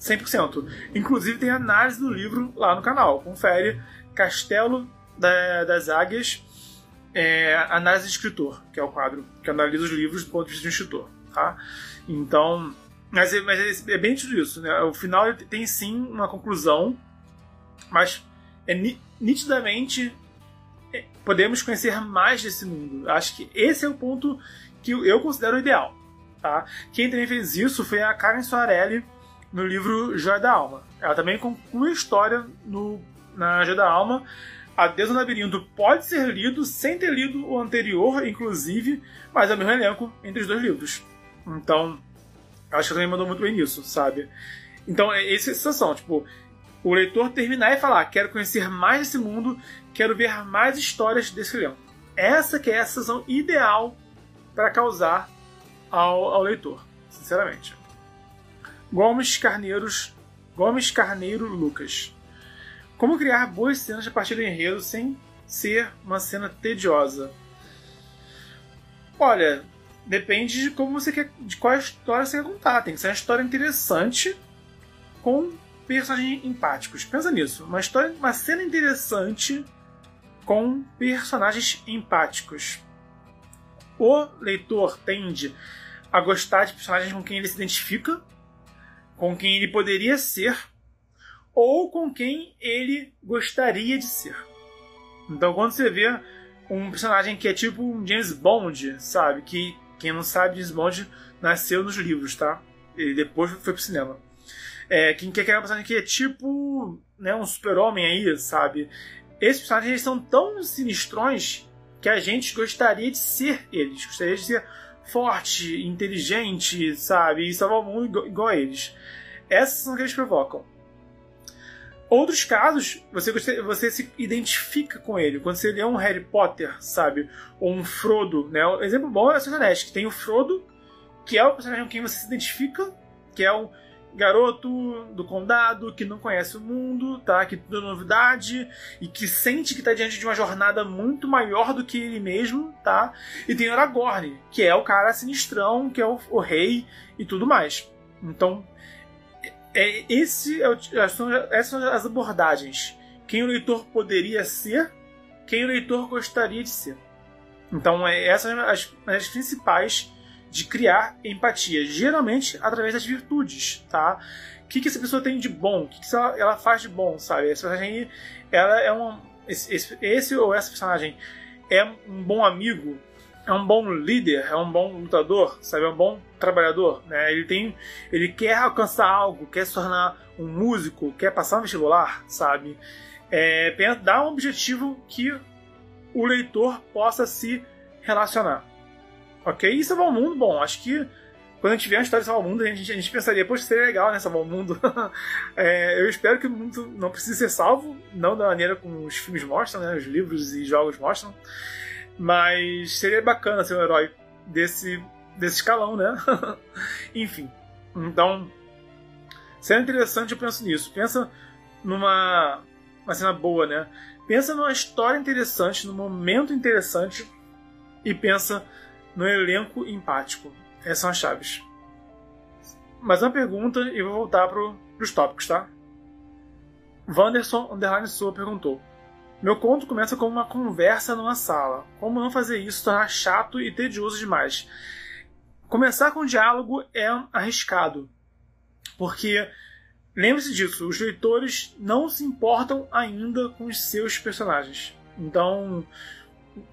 100%. Inclusive tem análise do livro lá no canal. Confere Castelo da, das Águias, é, análise de escritor, que é o quadro que analisa os livros do ponto de vista do escritor. Tá? Então, mas, é, mas é, é bem tudo isso. Né? O final tem sim uma conclusão, mas é nitidamente podemos conhecer mais desse mundo. Acho que esse é o ponto que eu considero ideal. Tá? Quem também fez isso foi a Karen Soarelli no livro Joia da Alma. Ela também conclui a história no, na Joia da Alma. A Deus no Labirinto pode ser lido sem ter lido o anterior, inclusive, mas é o mesmo elenco entre os dois livros. Então, acho que também mandou muito bem nisso, sabe? Então, é essa é sensação, tipo, o leitor terminar e falar: quero conhecer mais desse mundo, quero ver mais histórias desse leão. Essa que é a sensação ideal para causar ao, ao leitor, sinceramente. Gomes Carneiros, Gomes Carneiro Lucas. Como criar boas cenas a partir do enredo sem ser uma cena tediosa? Olha, depende de como você quer, de qual história você quer contar. Tem que ser uma história interessante com personagens empáticos. Pensa nisso, uma história, uma cena interessante com personagens empáticos. O leitor tende a gostar de personagens com quem ele se identifica com quem ele poderia ser ou com quem ele gostaria de ser. Então, quando você vê um personagem que é tipo um James Bond, sabe? Que quem não sabe, James Bond nasceu nos livros, tá? Ele depois foi pro cinema. É, quem quer aquela personagem que é tipo né, um super-homem aí, sabe? Esses personagens são tão sinistrões que a gente gostaria de ser eles. Gostaria de ser forte, inteligente, sabe? E salvar o mundo igual, a eles. Essas são que eles provocam. Outros casos, você, você se identifica com ele. Quando você lê um Harry Potter, sabe? Ou um Frodo, né? Um exemplo bom é a Anéis, que tem o Frodo, que é o personagem com quem você se identifica, que é um garoto do condado que não conhece o mundo, tá? Que tudo é novidade e que sente que está diante de uma jornada muito maior do que ele mesmo, tá? E tem Aragorn, que é o cara sinistrão, que é o, o rei e tudo mais. Então, é, esse é o, são, essas são as abordagens. Quem o leitor poderia ser, quem o leitor gostaria de ser. Então, é, essas são as, as principais de criar empatia, geralmente através das virtudes, tá? O que, que essa pessoa tem de bom? O que, que ela faz de bom, sabe? Essa personagem, ela é um... Esse, esse, ou essa personagem é um bom amigo, é um bom líder, é um bom lutador, sabe? É um bom trabalhador, né? Ele tem, ele quer alcançar algo, quer se tornar um músico, quer passar no vestibular, sabe? É, dá um objetivo que o leitor possa se relacionar. Ok? E salvar o mundo, bom, acho que quando a gente vê a história de salvar o mundo, a gente, a gente pensaria, poxa, seria legal, né, salvar o mundo. é, eu espero que o mundo não precise ser salvo, não da maneira como os filmes mostram, né, os livros e jogos mostram, mas seria bacana ser um herói desse, desse escalão, né? Enfim, então, seria interessante, eu penso nisso. Pensa numa uma cena boa, né? Pensa numa história interessante, num momento interessante e pensa no elenco empático. Essas são as chaves. Mais uma pergunta e vou voltar para os tópicos, tá? Wanderson Underline Sua perguntou: Meu conto começa com uma conversa numa sala. Como não fazer isso tornar chato e tedioso demais? Começar com diálogo é arriscado, porque lembre-se disso, os leitores não se importam ainda com os seus personagens. Então,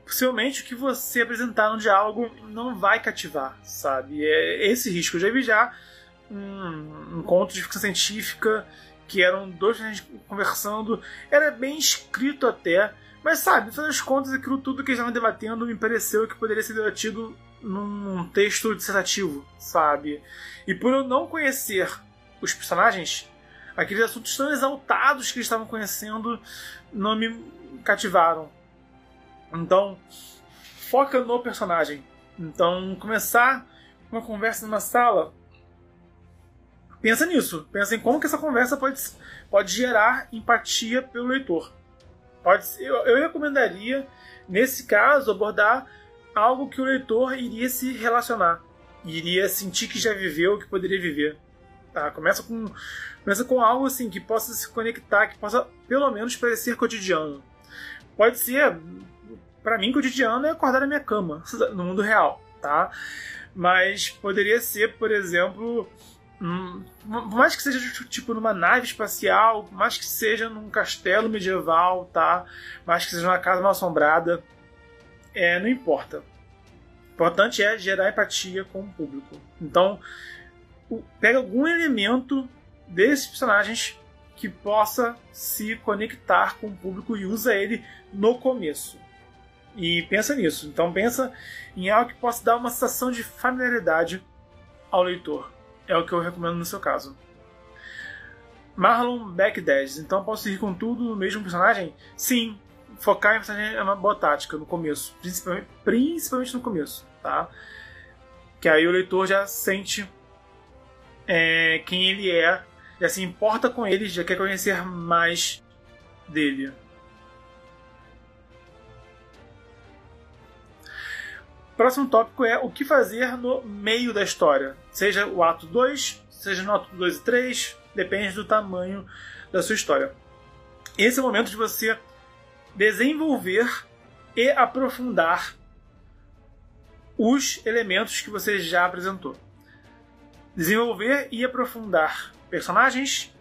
possivelmente o que você apresentar no diálogo não vai cativar, sabe? É esse risco. Eu já vi já um, um conto de ficção científica que eram dois conversando, era bem escrito até, mas sabe, no final das contas, aquilo tudo que eles estavam debatendo me pareceu que poderia ser debatido num texto dissertativo, sabe? E por eu não conhecer os personagens, aqueles assuntos tão exaltados que eles estavam conhecendo não me cativaram. Então, foca no personagem. Então, começar uma conversa numa sala pensa nisso. Pensa em como que essa conversa pode, pode gerar empatia pelo leitor. Pode, eu, eu recomendaria, nesse caso, abordar algo que o leitor iria se relacionar, iria sentir que já viveu, que poderia viver. Tá? Começa com começa com algo assim que possa se conectar, que possa pelo menos parecer cotidiano. Pode ser, para mim, cotidiano é acordar na minha cama, no mundo real, tá? Mas poderia ser, por exemplo, por mais que seja tipo numa nave espacial, por mais que seja num castelo medieval, tá? Mais que seja numa casa mal assombrada, é, não importa. O importante é gerar empatia com o público. Então, pega algum elemento desses personagens que possa se conectar com o público e usa ele no começo. E pensa nisso. Então pensa em algo que possa dar uma sensação de familiaridade ao leitor é o que eu recomendo no seu caso. Marlon Beck 10. Então posso ir com tudo no mesmo personagem? Sim, focar em personagem é uma boa tática no começo, principalmente, principalmente no começo, tá? Que aí o leitor já sente é, quem ele é, já se importa com ele, já quer conhecer mais dele. Próximo tópico é o que fazer no meio da história. Seja o ato 2, seja no ato 2 e 3, depende do tamanho da sua história. Esse é o momento de você desenvolver e aprofundar os elementos que você já apresentou. Desenvolver e aprofundar personagens,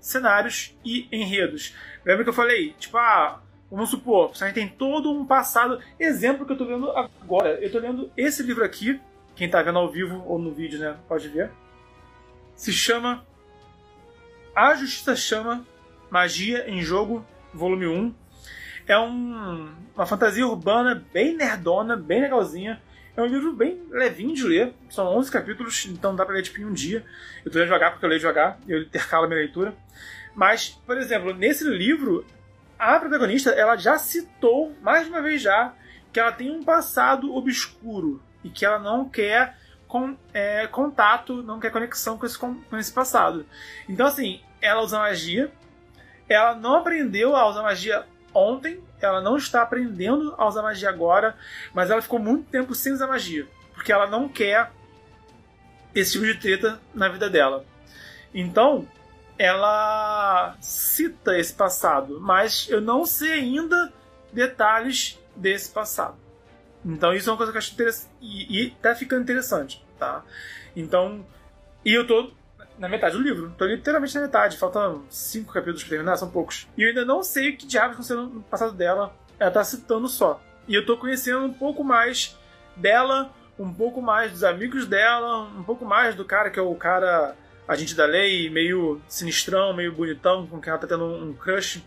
cenários e enredos. Lembra que eu falei? Tipo, ah, Vamos supor, você tem todo um passado. Exemplo que eu estou vendo agora. Eu estou lendo esse livro aqui. Quem está vendo ao vivo ou no vídeo, né? Pode ver. Se chama A Justiça Chama Magia em Jogo, volume 1. É um, uma fantasia urbana bem nerdona, bem legalzinha. É um livro bem levinho de ler. São 11 capítulos, então dá para ler tipo, em um dia. Eu estou lendo devagar porque eu leio devagar. Eu intercalo a minha leitura. Mas, por exemplo, nesse livro a protagonista ela já citou mais uma vez já que ela tem um passado obscuro e que ela não quer com, é, contato, não quer conexão com esse, com, com esse passado. Então, assim, ela usa magia, ela não aprendeu a usar magia ontem, ela não está aprendendo a usar magia agora, mas ela ficou muito tempo sem usar magia, porque ela não quer esse tipo de treta na vida dela. Então, ela cita esse passado, mas eu não sei ainda detalhes desse passado. Então isso é uma coisa que eu acho interessante e, e tá ficando interessante, tá? Então, e eu tô na metade do livro, tô literalmente na metade, faltam cinco capítulos pra terminar, são poucos. E eu ainda não sei o que diabos aconteceu no passado dela, ela tá citando só. E eu tô conhecendo um pouco mais dela, um pouco mais dos amigos dela, um pouco mais do cara que é o cara agente da lei, meio sinistrão, meio bonitão, com quem ela tá tendo um crush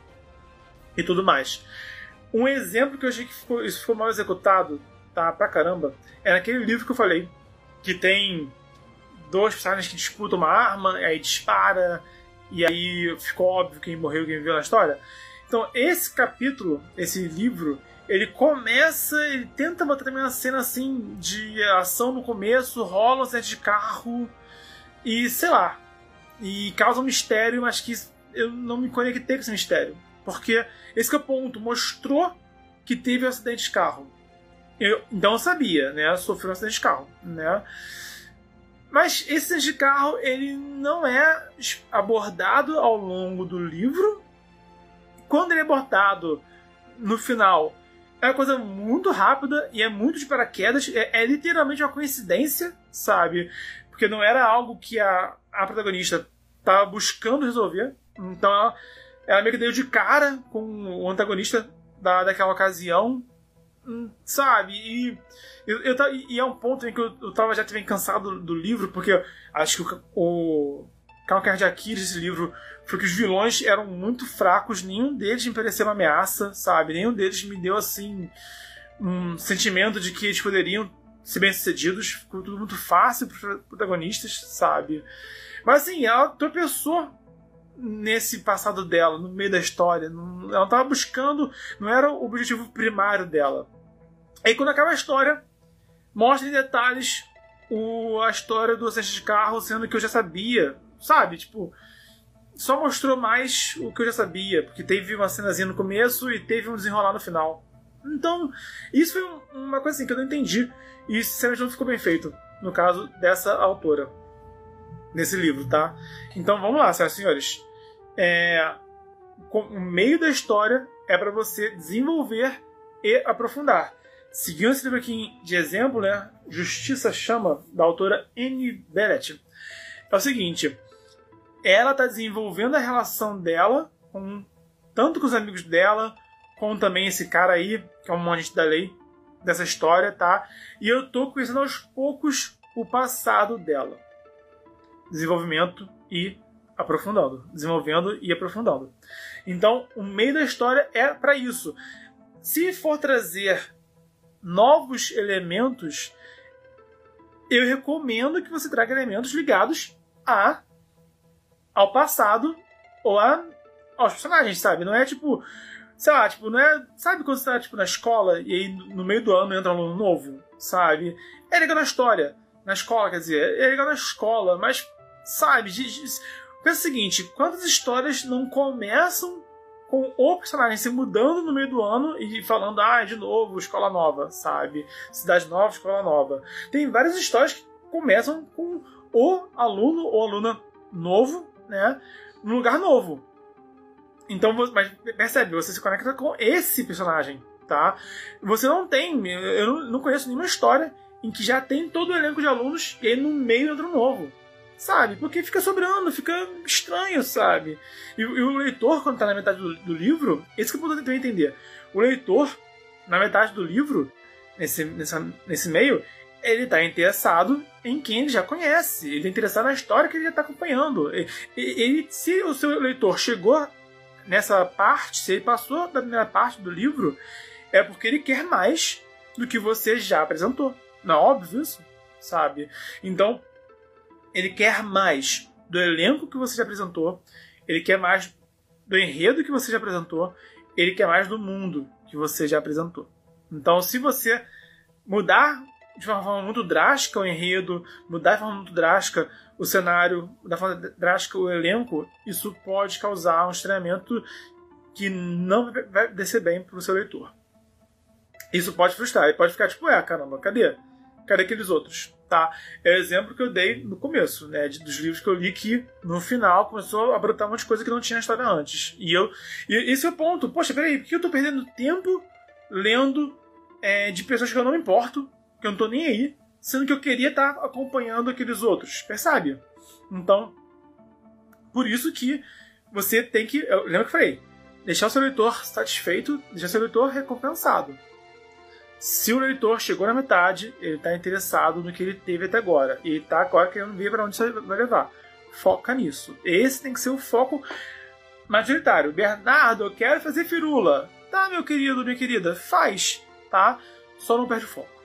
e tudo mais. Um exemplo que eu achei que ficou, isso ficou mal executado, tá, pra caramba, é naquele livro que eu falei, que tem dois personagens que disputam uma arma, aí dispara, e aí ficou óbvio quem morreu e quem viveu na história. Então, esse capítulo, esse livro, ele começa, ele tenta botar também uma cena assim de ação no começo, rola um de carro, e sei lá. E causa um mistério, mas que eu não me conectei com esse mistério. Porque esse que é o ponto, mostrou que teve um acidente de carro. Eu, então eu sabia, né? Sofreu um acidente de carro, né? Mas esse acidente de carro, ele não é abordado ao longo do livro. Quando ele é abordado no final, é uma coisa muito rápida e é muito de paraquedas. É, é literalmente uma coincidência, sabe? Porque não era algo que a, a protagonista estava buscando resolver. Então ela, ela meio que deu de cara com o antagonista da, daquela ocasião, hum, sabe? E, eu, eu, e é um ponto em que eu, eu tava já também cansado do, do livro, porque acho que o, o calcanhar de Aquiles desse livro foi que os vilões eram muito fracos, nenhum deles me parecia uma ameaça, sabe? Nenhum deles me deu, assim, um sentimento de que eles poderiam ser bem-sucedidos. Ficou tudo muito fácil para os protagonistas, sabe? Mas, assim, ela tropeçou nesse passado dela, no meio da história. ela estava buscando, não era o objetivo primário dela. Aí quando acaba a história, mostra em detalhes o, a história do acidente de carro, sendo que eu já sabia, sabe? Tipo, só mostrou mais o que eu já sabia, porque teve uma cenazinha no começo e teve um desenrolar no final. Então, isso foi uma coisa assim que eu não entendi. E sinceramente não ficou bem feito, no caso dessa autora. Nesse livro, tá? Então vamos lá, senhoras e senhores é, o meio da história é para você desenvolver e aprofundar. Seguindo esse livro aqui de exemplo, né, Justiça Chama, da autora Anne Bennett, é o seguinte: ela está desenvolvendo a relação dela com tanto com os amigos dela, como também esse cara aí, que é um monte da lei dessa história, tá? E eu tô conhecendo aos poucos o passado dela. Desenvolvimento e aprofundando, desenvolvendo e aprofundando. Então, o meio da história é para isso. Se for trazer novos elementos, eu recomendo que você traga elementos ligados a ao passado ou a, aos personagens, sabe? Não é tipo, sei lá, tipo, não é, sabe quando você tá tipo na escola e aí no meio do ano entra um aluno novo, sabe? É legal na história, na escola, quer dizer, é legal na escola, mas sabe, de, de, Pensa o seguinte: quantas histórias não começam com o personagem se mudando no meio do ano e falando, ah, de novo, escola nova, sabe? Cidade nova, escola nova. Tem várias histórias que começam com o aluno ou aluna novo, né? Num lugar novo. Então, mas percebe, você se conecta com esse personagem, tá? Você não tem, eu não conheço nenhuma história em que já tem todo o elenco de alunos e aí no meio entra um novo sabe? Porque fica sobrando, fica estranho, sabe? E, e o leitor, quando tá na metade do, do livro, esse que eu poderia entender. O leitor, na metade do livro, nesse, nessa, nesse meio, ele está interessado em quem ele já conhece, ele está interessado na história que ele já está acompanhando. Ele, se o seu leitor chegou nessa parte, se ele passou da primeira parte do livro, é porque ele quer mais do que você já apresentou. Não é óbvio isso? Sabe? Então, ele quer mais do elenco que você já apresentou, ele quer mais do enredo que você já apresentou, ele quer mais do mundo que você já apresentou. Então, se você mudar de uma forma muito drástica o enredo, mudar de forma muito drástica o cenário, da forma drástica o elenco, isso pode causar um estranhamento que não vai descer bem para o seu leitor. Isso pode frustrar, ele pode ficar tipo, é, caramba, cadê? Cadê aqueles outros? Tá? É o exemplo que eu dei no começo, né? De, dos livros que eu li que no final começou a brotar um monte de coisa que não tinha na história antes. E eu. E esse é o ponto. Poxa, peraí, por que eu tô perdendo tempo lendo é, de pessoas que eu não me importo, que eu não tô nem aí, sendo que eu queria estar tá acompanhando aqueles outros? Percebe? Então, por isso que você tem que. Lembra que eu falei? Deixar o seu leitor satisfeito, deixar o seu leitor recompensado. Se o leitor chegou na metade, ele está interessado no que ele teve até agora. E está agora querendo ver para onde isso vai levar. Foca nisso. Esse tem que ser o foco majoritário. Bernardo, eu quero fazer firula. Tá, meu querido, minha querida, faz, tá? Só não perde o foco.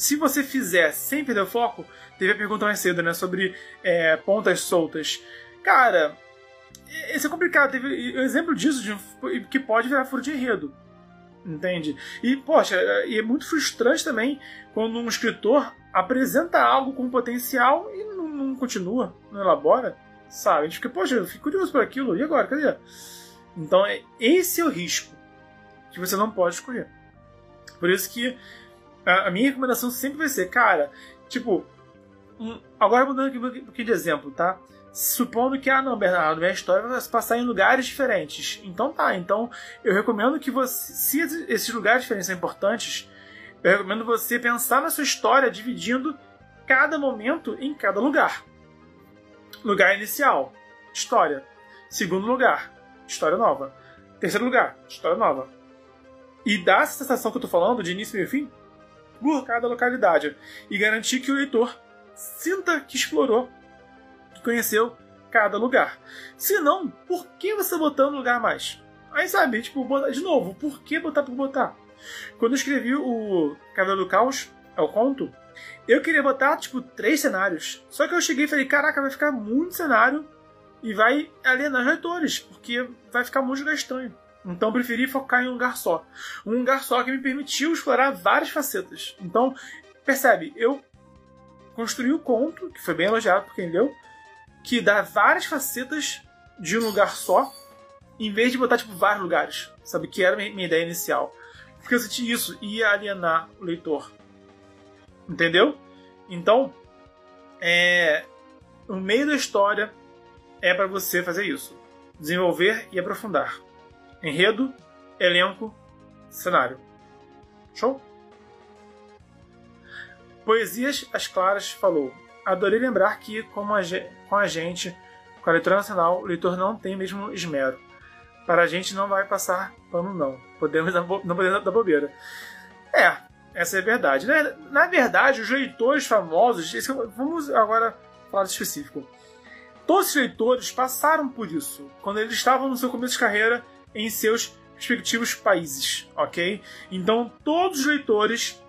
Se você fizer sem perder o foco, teve a pergunta mais cedo, né? Sobre é, pontas soltas. Cara, isso é complicado. Teve um exemplo disso de que pode virar furo de enredo. Entende? E, poxa, e é muito frustrante também quando um escritor apresenta algo com potencial e não, não continua, não elabora, sabe? A gente fica, poxa, eu fico curioso por aquilo, e agora? Cadê? Então, é, esse é o risco que você não pode escolher. Por isso que a, minha recomendação sempre vai ser, cara, tipo, agora mudando aqui um pouquinho de exemplo, tá? Supondo que, ah, não, Bernardo, minha história vai se passar em lugares diferentes. Então tá, então eu recomendo que você, se esses lugares diferentes são importantes, eu recomendo você pensar na sua história dividindo cada momento em cada lugar. Lugar inicial, história. Segundo lugar, história nova. Terceiro lugar, história nova. E dá essa sensação que eu tô falando, de início, e fim, por cada localidade. E garantir que o leitor sinta que explorou, que conheceu cada lugar. Se não, por que você botando lugar mais? Aí sabe, tipo, de novo, por que botar por botar? Quando eu escrevi o Cavaleiro do Caos, é o conto, eu queria botar, tipo, três cenários. Só que eu cheguei e falei, caraca, vai ficar muito cenário e vai alienar os leitores, porque vai ficar muito estranho. Então preferi focar em um lugar só. Um lugar só que me permitiu explorar várias facetas. Então, percebe, eu construí o conto, que foi bem elogiado por quem leu, que dá várias facetas de um lugar só, em vez de botar tipo vários lugares, sabe? Que era a minha ideia inicial. Porque eu senti isso, ia alienar o leitor. Entendeu? Então, é, no meio da história é para você fazer isso. Desenvolver e aprofundar. Enredo, elenco, cenário. Show? Poesias As Claras falou: Adorei lembrar que, como a, com a gente, com a leitura nacional, o leitor não tem mesmo esmero. Para a gente não vai passar pano, não. Podemos não podemos dar bobeira. É, essa é a verdade. Na, né? na verdade, os leitores famosos. Esse, vamos agora falar específico. Todos os leitores passaram por isso quando eles estavam no seu começo de carreira em seus respectivos países, ok? Então todos os leitores,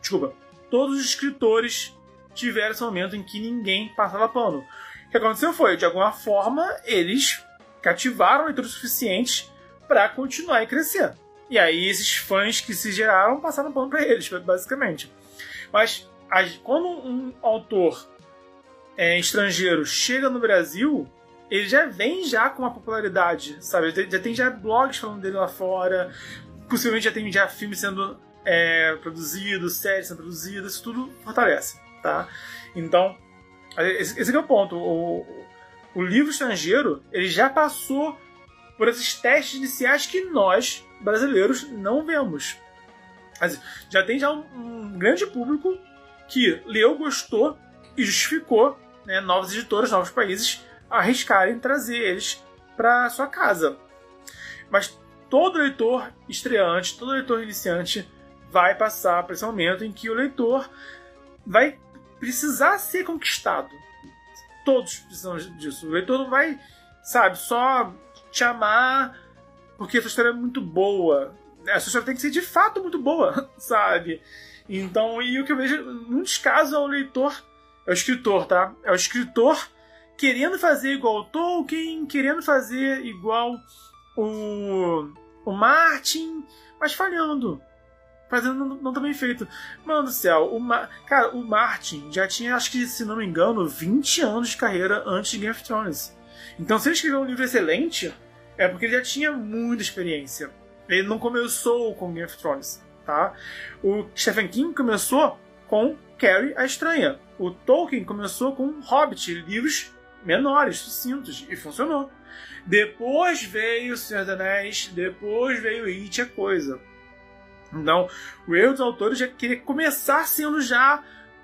desculpa, todos os escritores tiveram esse momento em que ninguém passava pano. O que aconteceu foi, de alguma forma, eles cativaram leitores suficientes para continuar e crescer. E aí esses fãs que se geraram passaram pano para eles, basicamente. Mas quando um autor é, estrangeiro chega no Brasil, ele já vem já com uma popularidade, sabe? Já tem já blogs falando dele lá fora, possivelmente já tem já filmes sendo é, produzidos, séries sendo produzidas, isso tudo fortalece, tá? Então, esse, esse é o ponto. O, o livro estrangeiro, ele já passou por esses testes iniciais que nós, brasileiros, não vemos. Já tem já um, um grande público que leu, gostou e justificou né, novas editoras, novos países arriscarem trazer eles para sua casa. Mas todo leitor estreante, todo leitor iniciante vai passar por esse momento em que o leitor vai precisar ser conquistado. Todos precisam disso. O leitor não vai, sabe, só te amar porque a sua história é muito boa. A sua história tem que ser de fato muito boa, sabe? Então, e o que eu vejo, em muitos casos, é o leitor, é o escritor, tá? É o escritor querendo fazer igual o Tolkien, querendo fazer igual o, o Martin, mas falhando. Fazendo não, não tão bem feito. Mano do céu, o Ma cara, o Martin já tinha, acho que, se não me engano, 20 anos de carreira antes de Game of Thrones. Então, se ele escreveu um livro excelente, é porque ele já tinha muita experiência. Ele não começou com Game of Thrones, tá? O Stephen King começou com Carrie a Estranha. O Tolkien começou com Hobbit, livros menores, sucintos, e funcionou. Depois veio o Senhor dos Anéis, depois veio It, a coisa. Então, o erro dos autores é querer começar sendo já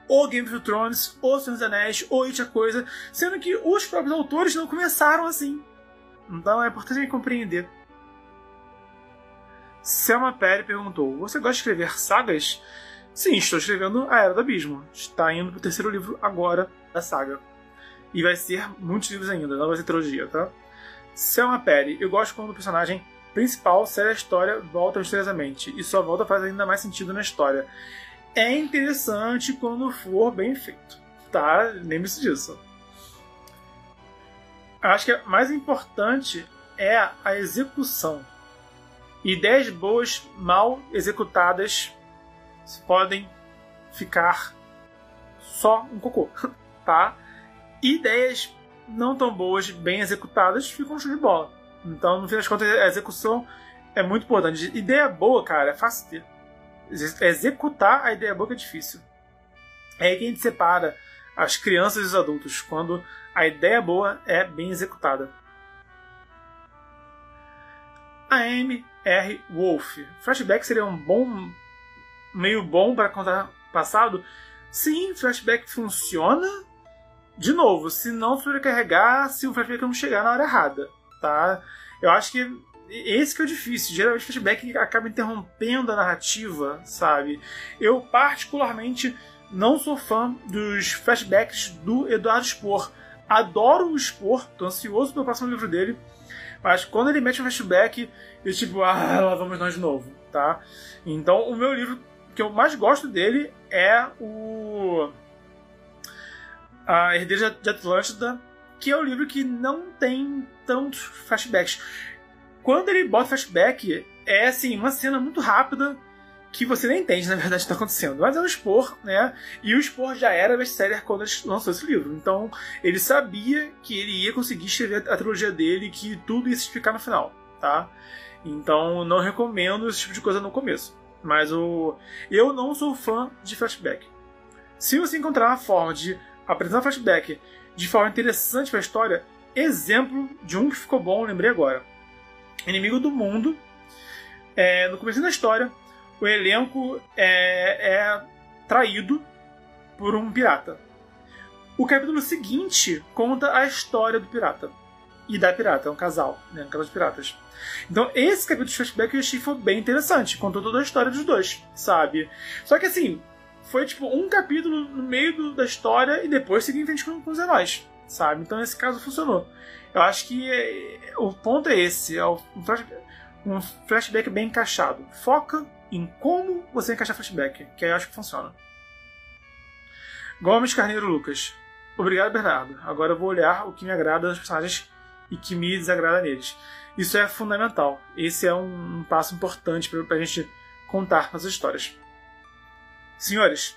o Game of Thrones, o Senhor dos Anéis, o It, a coisa, sendo que os próprios autores não começaram assim. Então é importante compreender. Selma Perry perguntou: Você gosta de escrever sagas? Sim, estou escrevendo A Era do Abismo. Está indo para o terceiro livro agora da saga. E vai ser muitos livros ainda, não vai trilogia, tá? Selma Perry, eu gosto quando o personagem principal segue a história volta misteriosamente. E sua volta faz ainda mais sentido na história. É interessante quando for bem feito, tá? Lembre-se disso. Acho que a mais importante é a execução. Ideias boas mal executadas podem ficar só um cocô, tá? Ideias não tão boas, bem executadas, ficam show de bola. Então, no fim das contas, a execução é muito importante. Ideia boa, cara, é fácil ter. Executar a ideia boa é difícil. É aí que a gente separa as crianças e os adultos, quando a ideia boa é bem executada. A M. R. Wolf. Flashback seria um bom. meio bom para contar passado? Sim, flashback funciona. De novo, se não sobrecarregar, se o flashback não chegar na hora errada, tá? Eu acho que esse que é o difícil. Geralmente o flashback acaba interrompendo a narrativa, sabe? Eu particularmente não sou fã dos flashbacks do Eduardo Spohr. Adoro o Spohr, tô ansioso pelo próximo livro dele. Mas quando ele mete um flashback, eu tipo, ah, lá vamos nós de novo, tá? Então o meu livro que eu mais gosto dele é o A Herdeira de Atlântida, que é o livro que não tem tantos flashbacks. Quando ele bota flashback, é assim, uma cena muito rápida que você nem entende, na verdade, o que está acontecendo. Mas é o Spor, né? E o Spor já era best-seller quando ele lançou esse livro. Então, ele sabia que ele ia conseguir escrever a trilogia dele que tudo ia se explicar no final, tá? Então, não recomendo esse tipo de coisa no começo. Mas o... eu não sou fã de flashback. Se você encontrar uma forma de apresentar flashback de forma interessante para a história, exemplo de um que ficou bom, lembrei agora. Inimigo do Mundo. É, no começo da história, o elenco é, é traído por um pirata. O capítulo seguinte conta a história do pirata. E da pirata, é um casal, né? Um casal de piratas. Então, esse capítulo de flashback eu achei foi bem interessante. Contou toda a história dos dois, sabe? Só que assim, foi tipo um capítulo no meio da história e depois seguir em frente com, com os heróis, sabe? Então, nesse caso funcionou. Eu acho que é, o ponto é esse: é um flashback, um flashback bem encaixado. Foca em como você encaixar flashback, que aí eu acho que funciona. Gomes Carneiro Lucas. Obrigado, Bernardo. Agora eu vou olhar o que me agrada nos personagens e que me desagrada neles. Isso é fundamental. Esse é um, um passo importante para a gente contar as histórias. Senhores,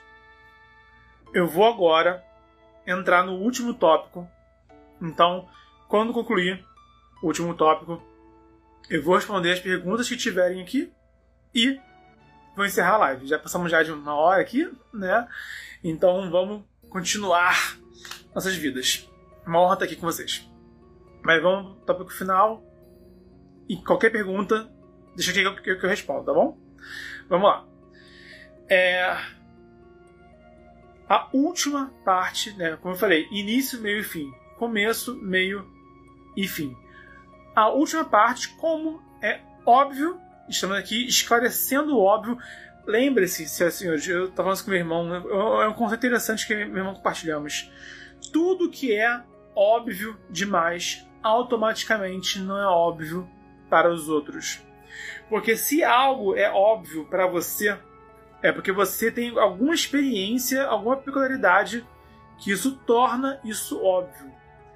eu vou agora entrar no último tópico. Então, quando concluir o último tópico, eu vou responder as perguntas que tiverem aqui e vou encerrar a live. Já passamos já de uma hora aqui, né? Então vamos continuar nossas vidas. Uma honra estar aqui com vocês. Mas vamos para o tópico final. E qualquer pergunta, deixa aqui que eu, que eu respondo, tá bom? Vamos lá. É... A última parte, né? Como eu falei, início, meio e fim. Começo, meio e fim. A última parte, como é óbvio, estamos aqui esclarecendo o óbvio. Lembre-se, senhores, eu estava falando com meu irmão, é um conceito interessante que meu irmão compartilhamos. Tudo que é óbvio demais, automaticamente não é óbvio para os outros. Porque se algo é óbvio para você, é porque você tem alguma experiência, alguma peculiaridade que isso torna isso óbvio.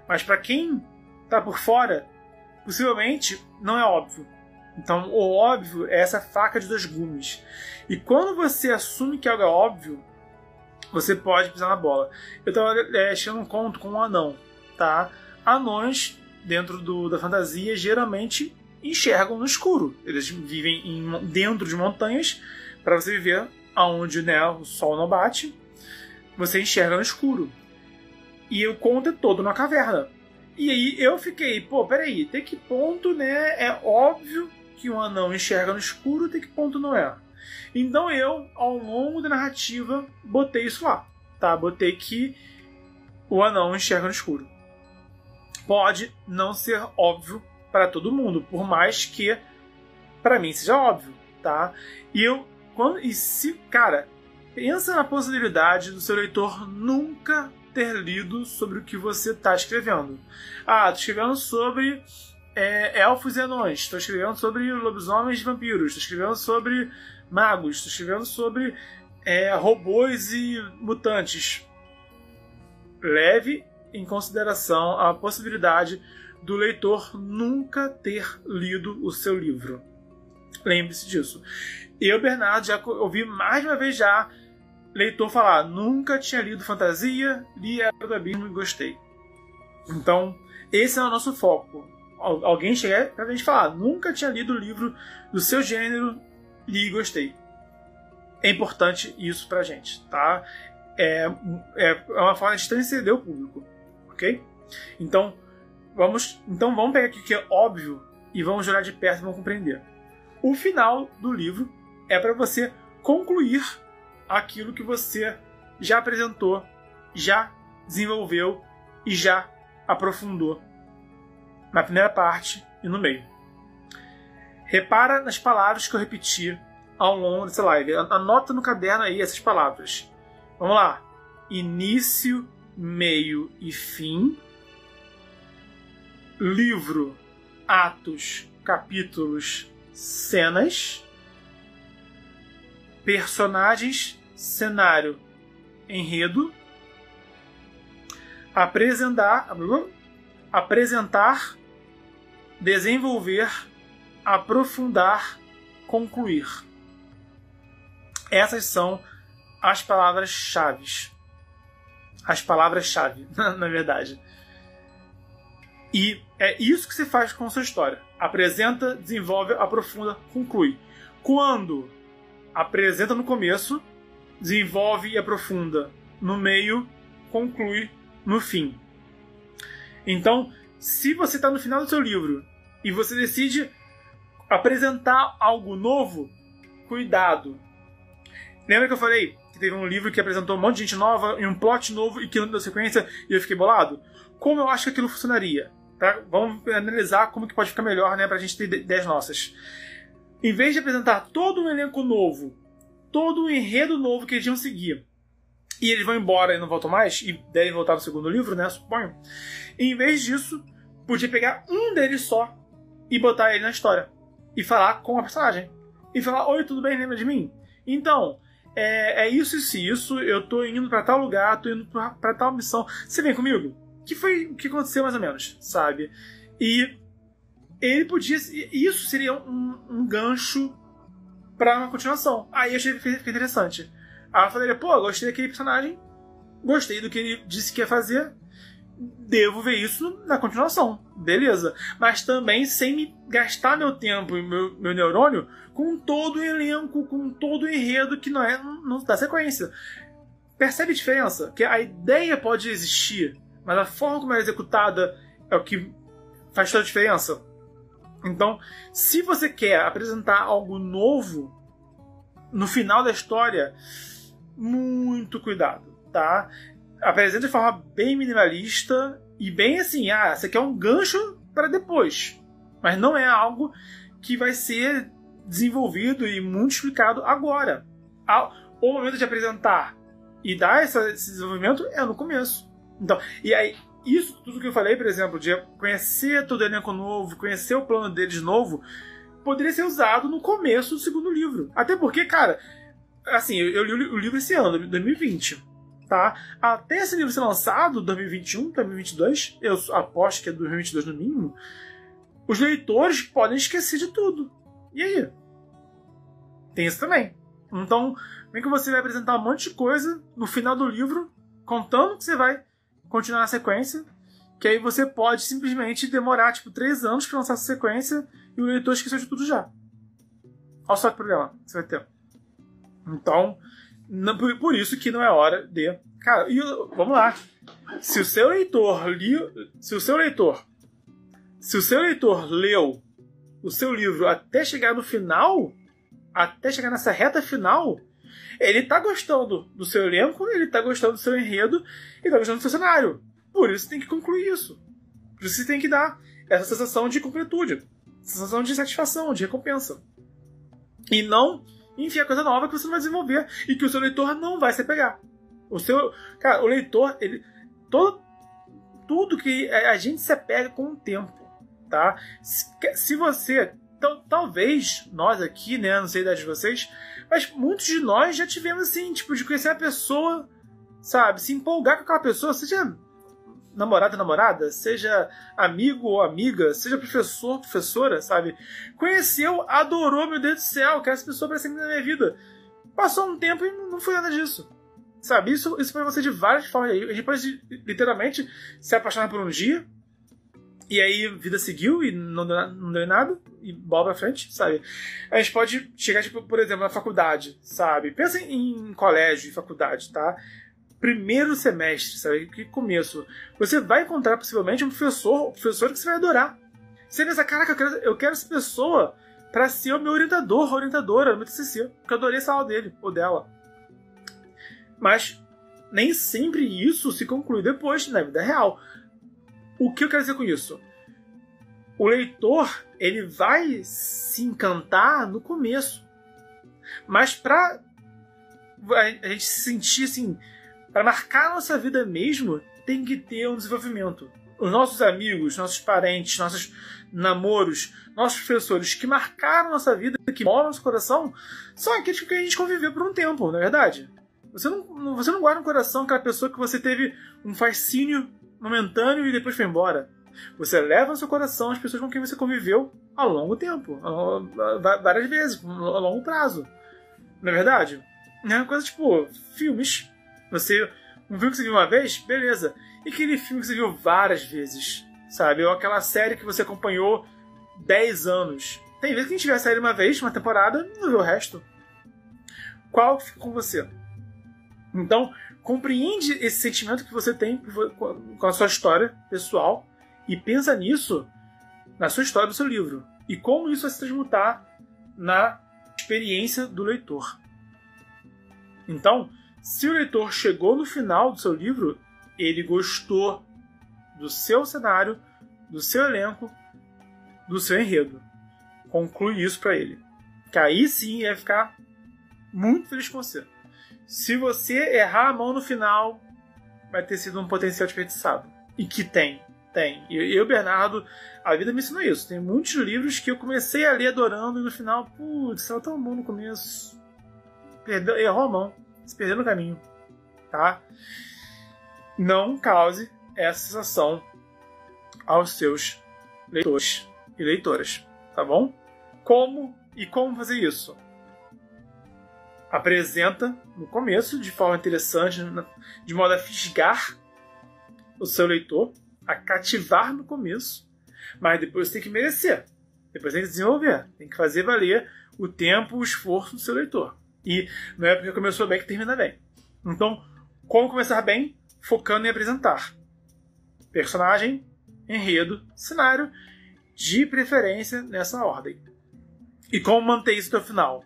Mas para quem está por fora, possivelmente não é óbvio. Então, o óbvio é essa faca de dois gumes. E quando você assume que algo é óbvio, você pode pisar na bola. Eu estava é, um conto com um anão, tá? Anões, dentro do, da fantasia, geralmente enxergam no escuro. Eles vivem em, dentro de montanhas para você viver aonde né, o sol não bate. Você enxerga no escuro. E o conto é todo na caverna. E aí eu fiquei, pô, peraí, até que ponto, né, é óbvio que um anão enxerga no escuro, até que ponto não é? Então eu, ao longo da narrativa, botei isso lá, tá? Botei que o anão enxerga no escuro. Pode não ser óbvio para todo mundo, por mais que para mim seja óbvio, tá? E eu quando e se, cara, pensa na possibilidade do seu leitor nunca ter lido sobre o que você está escrevendo. Ah, estou escrevendo sobre é, elfos e anões, estou escrevendo sobre lobisomens e vampiros, estou escrevendo sobre magos, estou escrevendo sobre é, robôs e mutantes. Leve em consideração a possibilidade do leitor nunca ter lido o seu livro. Lembre-se disso. Eu, Bernardo, já ouvi mais uma vez já leitor falar: nunca tinha lido fantasia, li Era do Abismo e gostei. Então, esse é o nosso foco. alguém chegar pra gente falar, nunca tinha lido o livro do seu gênero, li e gostei. É importante isso pra gente, tá? É, é, é uma forma de transcender o público, ok? Então, vamos, então vamos pegar aqui o que é óbvio e vamos olhar de perto e vamos compreender. O final do livro é para você concluir aquilo que você já apresentou, já desenvolveu e já aprofundou na primeira parte e no meio. Repara nas palavras que eu repeti ao longo dessa live. Anota no caderno aí essas palavras. Vamos lá. Início, meio e fim. Livro, atos, capítulos, cenas. Personagens, cenário, enredo. Apresentar, apresentar, desenvolver, aprofundar, concluir. Essas são as palavras-chave. As palavras-chave, na verdade. E é isso que se faz com a sua história. Apresenta, desenvolve, aprofunda, conclui. Quando apresenta no começo, desenvolve e aprofunda no meio, conclui no fim. Então, se você está no final do seu livro e você decide apresentar algo novo, cuidado. Lembra que eu falei que teve um livro que apresentou um monte de gente nova e um plot novo e que não deu sequência e eu fiquei bolado? Como eu acho que aquilo funcionaria? Vamos analisar como que pode ficar melhor, né, pra gente ter ideias nossas. Em vez de apresentar todo um elenco novo, todo um enredo novo que eles iam seguir, e eles vão embora e não voltam mais, e devem voltar no segundo livro, né, suponho. Em vez disso, podia pegar um deles só e botar ele na história. E falar com a personagem. E falar: Oi, tudo bem? Lembra de mim? Então, é, é isso, e isso. Eu tô indo para tal lugar, tô indo para tal missão. Você vem comigo? Que foi o que aconteceu mais ou menos, sabe? E ele podia. Isso seria um, um gancho para uma continuação. Aí eu achei que interessante. Aí eu falei: pô, gostei daquele personagem, gostei do que ele disse que ia fazer devo ver isso na continuação. Beleza. Mas também sem me gastar meu tempo e meu, meu neurônio com todo o elenco, com todo o enredo que não é não dá sequência. Percebe a diferença? Que a ideia pode existir, mas a forma como é executada é o que faz toda a diferença. Então, se você quer apresentar algo novo no final da história, muito cuidado, tá? apresenta de forma bem minimalista e bem assim, ah, aqui é um gancho para depois. Mas não é algo que vai ser desenvolvido e muito explicado agora. O momento de apresentar e dar esse desenvolvimento é no começo. Então, e aí, isso tudo que eu falei, por exemplo, de conhecer todo o elenco novo, conhecer o plano deles novo, poderia ser usado no começo do segundo livro. Até porque, cara, assim, eu li o livro esse ano, 2020 tá? Até esse livro ser lançado, 2021, 2022, eu aposto que é 2022 no mínimo, os leitores podem esquecer de tudo. E aí? Tem isso também. Então, vem que você vai apresentar um monte de coisa no final do livro, contando que você vai continuar na sequência, que aí você pode simplesmente demorar, tipo, três anos para lançar essa sequência e o leitor esqueceu de tudo já. Olha só que problema você vai ter. Então, não, por, por, isso que não é hora de. Cara, e, vamos lá. Se o seu leitor li, se o seu leitor, se o seu leitor leu o seu livro até chegar no final, até chegar nessa reta final, ele tá gostando do seu elenco, ele tá gostando do seu enredo e tá gostando do seu cenário. Por isso tem que concluir isso. Por isso você tem que dar essa sensação de completude, sensação de satisfação, de recompensa. E não enfiar coisa nova que você não vai desenvolver e que o seu leitor não vai se pegar. O seu. Cara, o leitor, ele. Todo, tudo que a gente se apega com o tempo, tá? Se, se você. Talvez nós aqui, né? Não sei a idade de vocês, mas muitos de nós já tivemos assim, tipo, de conhecer a pessoa, sabe? Se empolgar com aquela pessoa, seja namorado, namorada, seja amigo ou amiga, seja professor, professora, sabe? Conheceu, adorou, meu Deus do céu, quero essa pessoa para sempre na minha vida. Passou um tempo e não foi nada disso. Sabe? Isso, isso pode ser de várias formas. A gente pode literalmente se apaixonar por um dia E aí, vida seguiu e não deu, não deu nada, e bola pra frente, sabe? A gente pode chegar, tipo, por exemplo, na faculdade, sabe? Pensa em, em colégio e faculdade, tá? Primeiro semestre, sabe? Que começo. Você vai encontrar possivelmente um professor, um professor que você vai adorar. Você pensa, caraca, eu quero, eu quero essa pessoa para ser o meu orientador, orientadora, meu TCC, porque eu adorei essa aula dele ou dela. Mas nem sempre isso se conclui depois na vida real. O que eu quero dizer com isso? O leitor ele vai se encantar no começo, mas para a gente se sentir assim, para marcar a nossa vida mesmo, tem que ter um desenvolvimento. Os nossos amigos, nossos parentes, nossos namoros, nossos professores que marcaram nossa vida, que moram no nosso coração, são aqueles que a gente conviveu por um tempo, não é verdade? Você não, você não guarda no coração aquela pessoa que você teve um fascínio momentâneo e depois foi embora. Você leva no seu coração as pessoas com quem você conviveu ao longo tempo, várias vezes, a longo prazo. Não é verdade? É uma coisa tipo filmes. Você. Um filme que você viu uma vez, beleza. E aquele filme que você viu várias vezes, sabe? Ou aquela série que você acompanhou 10 anos. Tem vezes que a gente vê a série uma vez, uma temporada, não vê o resto. Qual fica com você? Então, compreende esse sentimento que você tem com a sua história pessoal e pensa nisso na sua história do seu livro e como isso vai se transmutar na experiência do leitor. Então, se o leitor chegou no final do seu livro, ele gostou do seu cenário, do seu elenco, do seu enredo. Conclui isso para ele. Que aí sim ia ficar muito feliz com você. Se você errar a mão no final, vai ter sido um potencial desperdiçado. E que tem, tem. E eu, Bernardo, a vida me ensinou isso. Tem muitos livros que eu comecei a ler adorando e no final, putz, estava tão bom no começo. Perdeu, errou a mão, se perdeu no caminho. Tá? Não cause essa sensação aos seus leitores e leitoras, tá bom? Como e como fazer isso? Apresenta no começo de forma interessante, de modo a fisgar o seu leitor, a cativar no começo, mas depois tem que merecer. Depois tem que desenvolver, tem que fazer valer o tempo, o esforço do seu leitor. E não é porque começou bem que termina bem. Então, como começar bem? Focando em apresentar personagem, enredo, cenário, de preferência nessa ordem. E como manter isso até o final?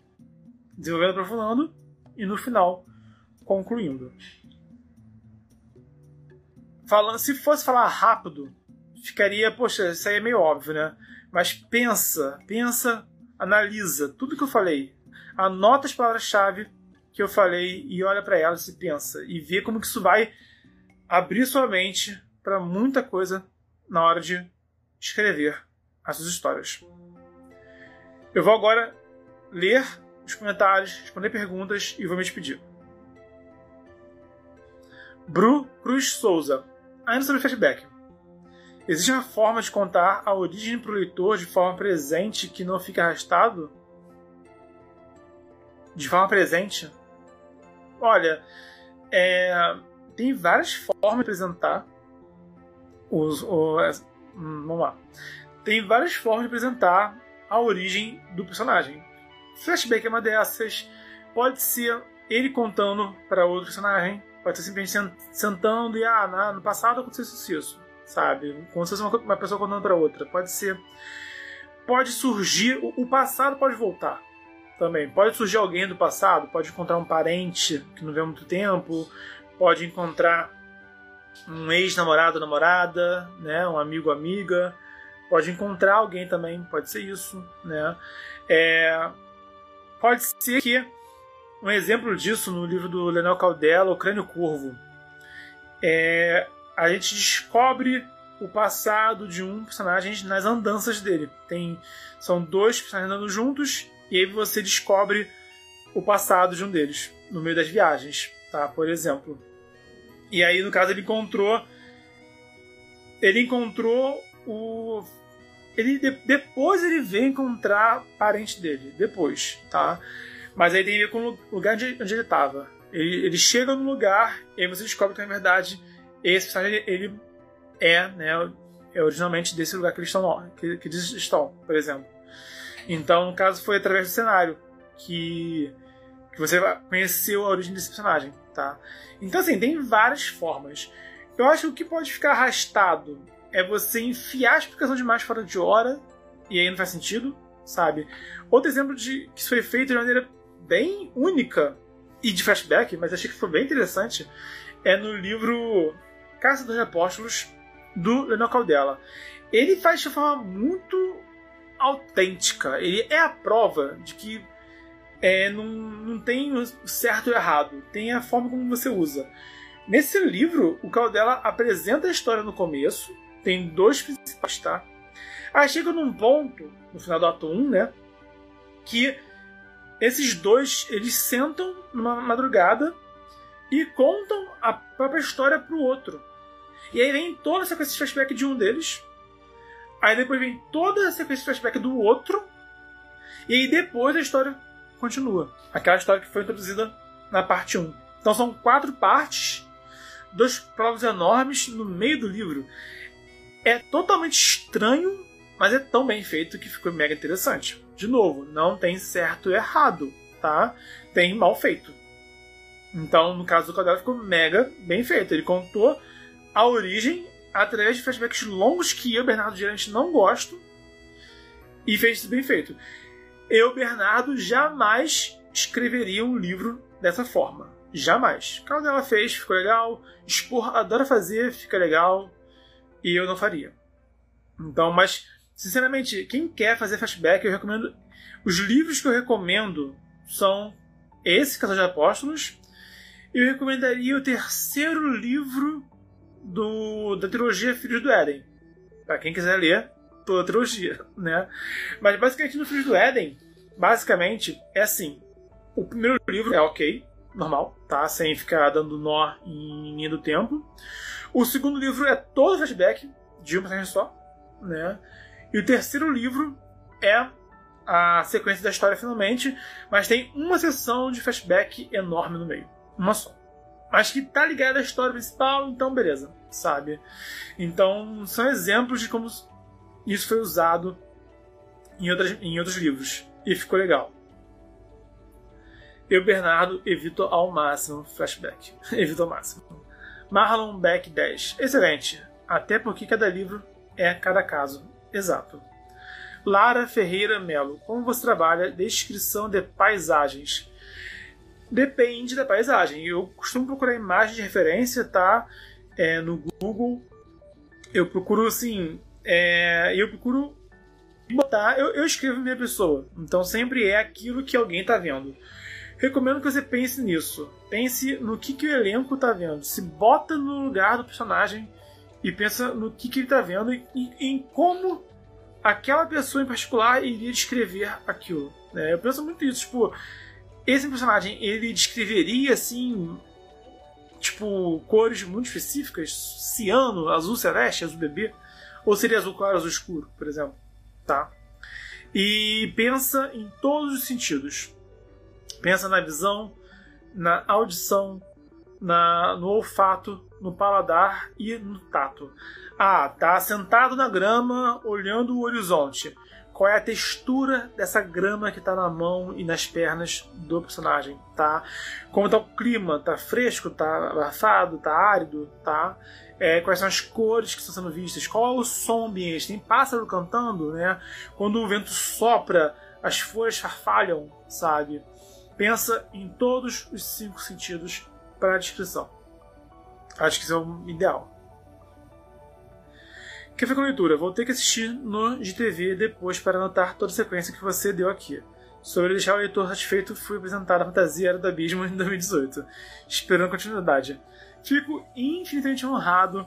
Desenvolvendo, aprofundando e no final concluindo. Falando, se fosse falar rápido, ficaria, poxa, isso aí é meio óbvio, né? Mas pensa, pensa, analisa tudo que eu falei, anota as palavras-chave que eu falei e olha para elas e pensa e vê como que isso vai abrir sua mente para muita coisa na hora de escrever as suas histórias. Eu vou agora ler nos comentários, responder perguntas e vou me despedir. Bru Cruz Souza. Ainda sobre flashback. Existe uma forma de contar a origem para o leitor de forma presente que não fica arrastado? De forma presente? Olha, é, tem várias formas de apresentar os, os, hum, vamos lá. Tem várias formas de apresentar a origem do personagem. Flashback é uma dessas. Pode ser ele contando para outro personagem. Pode ser simplesmente sentando e, ah, no passado aconteceu isso, isso sabe? Como se fosse uma, uma pessoa contando para outra. Pode ser. Pode surgir. O, passado pode voltar também. Pode surgir alguém do passado, pode encontrar um parente que não vê há muito tempo, pode encontrar um ex-namorado, namorada, né, um amigo, amiga, pode encontrar alguém também, pode ser isso, né? É, Pode ser que um exemplo disso no livro do Leonel Caldela, O Crânio Curvo, é, a gente descobre o passado de um personagem nas andanças dele. Tem, são dois personagens andando juntos e aí você descobre o passado de um deles no meio das viagens, tá? Por exemplo. E aí no caso ele encontrou ele encontrou o ele depois ele vem encontrar parente dele, depois, tá? Mas aí tem a ver com o lugar onde, onde ele estava. Ele, ele, chega no lugar e aí você descobre que na verdade esse personagem ele é, né? é originalmente desse lugar que eles estão, que, que eles estão, por exemplo. Então, no caso, foi através do cenário que, que você conheceu a origem desse personagem, tá? Então, assim, tem várias formas. Eu acho que o que pode ficar arrastado é você enfiar a explicação demais fora de hora e aí não faz sentido, sabe? Outro exemplo de que isso foi feito de maneira bem única e de flashback, mas achei que foi bem interessante, é no livro Caça dos Apóstolos, do Leonel Caldela. Ele faz de forma muito autêntica. Ele é a prova de que é, não, não tem o certo e o errado, tem a forma como você usa. Nesse livro, o Caldela apresenta a história no começo, tem dois principais, tá? Aí chega num ponto, no final do ato 1, né? Que esses dois, eles sentam numa madrugada e contam a própria história pro outro. E aí vem toda a sequência de flashback de um deles. Aí depois vem toda a sequência de flashback do outro. E aí depois a história continua. Aquela história que foi introduzida na parte 1. Então são quatro partes, dois prólogos enormes no meio do livro. É totalmente estranho, mas é tão bem feito que ficou mega interessante. De novo, não tem certo e errado, tá? Tem mal feito. Então, no caso do Caldela, ficou mega bem feito. Ele contou a origem através de flashbacks longos que eu, Bernardo Gerante, não gosto. E fez isso bem feito. Eu, Bernardo, jamais escreveria um livro dessa forma. Jamais. Caldela fez, ficou legal. Expor, adora fazer, fica legal. E eu não faria. Então, mas, sinceramente, quem quer fazer flashback, eu recomendo. Os livros que eu recomendo são esse, Casal de Apóstolos, eu recomendaria o terceiro livro do, da trilogia Filhos do Éden. Para quem quiser ler toda a trilogia, né? Mas basicamente no Filhos do Éden, basicamente é assim. O primeiro livro é ok, normal, tá? Sem ficar dando nó em linha do tempo. O segundo livro é todo flashback, de uma passagem só, né? E o terceiro livro é a sequência da história finalmente, mas tem uma sessão de flashback enorme no meio uma só. Mas que tá ligada à história principal, então beleza, sabe? Então são exemplos de como isso foi usado em, outras, em outros livros. E ficou legal. Eu, Bernardo, evito ao máximo flashback. evito ao máximo. Marlon Beck 10. Excelente. Até porque cada livro é cada caso. Exato. Lara Ferreira Melo. Como você trabalha descrição de paisagens? Depende da paisagem. Eu costumo procurar imagem de referência, tá? É, no Google. Eu procuro assim. É, eu procuro botar. Eu, eu escrevo minha pessoa. Então sempre é aquilo que alguém está vendo. Recomendo que você pense nisso. Pense no que, que o elenco está vendo. Se bota no lugar do personagem e pensa no que, que ele está vendo e, e em como aquela pessoa em particular iria descrever aquilo. Né? Eu penso muito isso. Tipo, esse personagem, ele descreveria assim, tipo, cores muito específicas, ciano, azul celeste, azul bebê, ou seria azul claro, azul escuro, por exemplo, tá? E pensa em todos os sentidos. Pensa na visão, na audição, na, no olfato, no paladar e no tato. Ah, tá sentado na grama, olhando o horizonte qual é a textura dessa grama que está na mão e nas pernas do personagem, tá? Como está o clima, tá fresco, tá abafado, tá árido, tá? É, quais são as cores que estão sendo vistas, qual é o som ambiente, tem pássaro cantando, né? Quando o vento sopra, as folhas farfalham, sabe? Pensa em todos os cinco sentidos para a descrição. Acho que é o ideal. Que foi com leitura? Vou ter que assistir no GTV depois para anotar toda a sequência que você deu aqui. Sobre deixar o leitor satisfeito, fui apresentar a Fantasia Era do Abismo em 2018, esperando continuidade. Fico infinitamente honrado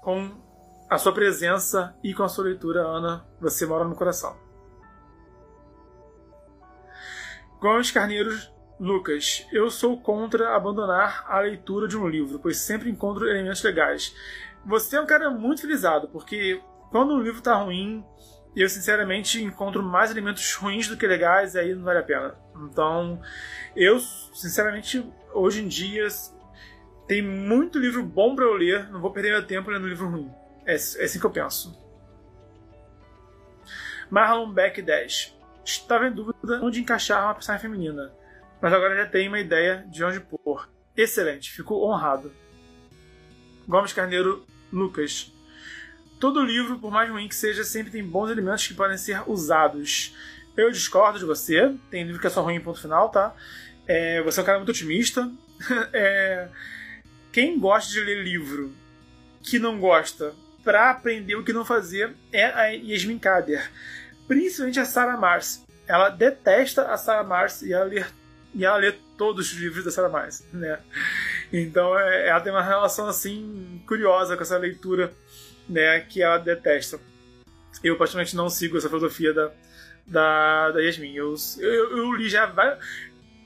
com a sua presença e com a sua leitura, Ana. Você mora no coração. Gomes Carneiros Lucas, eu sou contra abandonar a leitura de um livro, pois sempre encontro elementos legais você é um cara muito felizado, porque quando um livro tá ruim, eu sinceramente encontro mais elementos ruins do que legais e aí não vale a pena. Então, eu sinceramente hoje em dia tem muito livro bom para eu ler, não vou perder meu tempo lendo livro ruim, É, é assim que eu penso. Marlon Beck 10. Estava em dúvida onde encaixar uma personagem feminina, mas agora já tenho uma ideia de onde pôr. Excelente, fico honrado. Gomes Carneiro Lucas. Todo livro, por mais ruim que seja, sempre tem bons elementos que podem ser usados. Eu discordo de você, tem livro que é só ruim, ponto final, tá? É, você é um cara muito otimista. é, quem gosta de ler livro que não gosta para aprender o que não fazer é a Yasmin Kader. Principalmente a Sarah Mars. Ela detesta a Sarah Mars e ela lê, e ela lê todos os livros da Sarah Mars, né? Então é, ela tem uma relação assim curiosa com essa leitura, né, que ela detesta. Eu particularmente não sigo essa filosofia da, da, da Yasmin. Eu, eu, eu li já vários.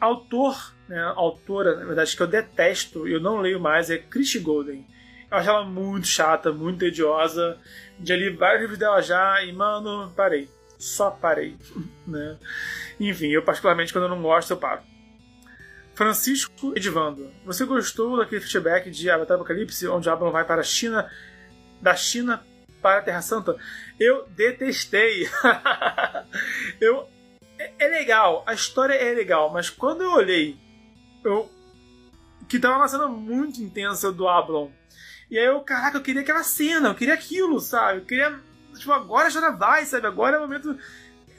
Autor, né, autora, na verdade, que eu detesto, eu não leio mais, é Christy Golden. Eu acho ela muito chata, muito tediosa. Já li vários livros dela já e, mano, parei. Só parei. né? Enfim, eu particularmente, quando eu não gosto, eu paro. Francisco Edvando, você gostou daquele feedback de Avatar Apocalipse, onde Abraham vai para a China, da China para a Terra Santa? Eu detestei. eu é, é, legal, a história é legal, mas quando eu olhei, eu que tava uma cena muito intensa do Ablon. E aí eu, caraca, eu queria aquela cena, eu queria aquilo, sabe? Eu queria. Tipo, agora a história vai, sabe? Agora é o momento.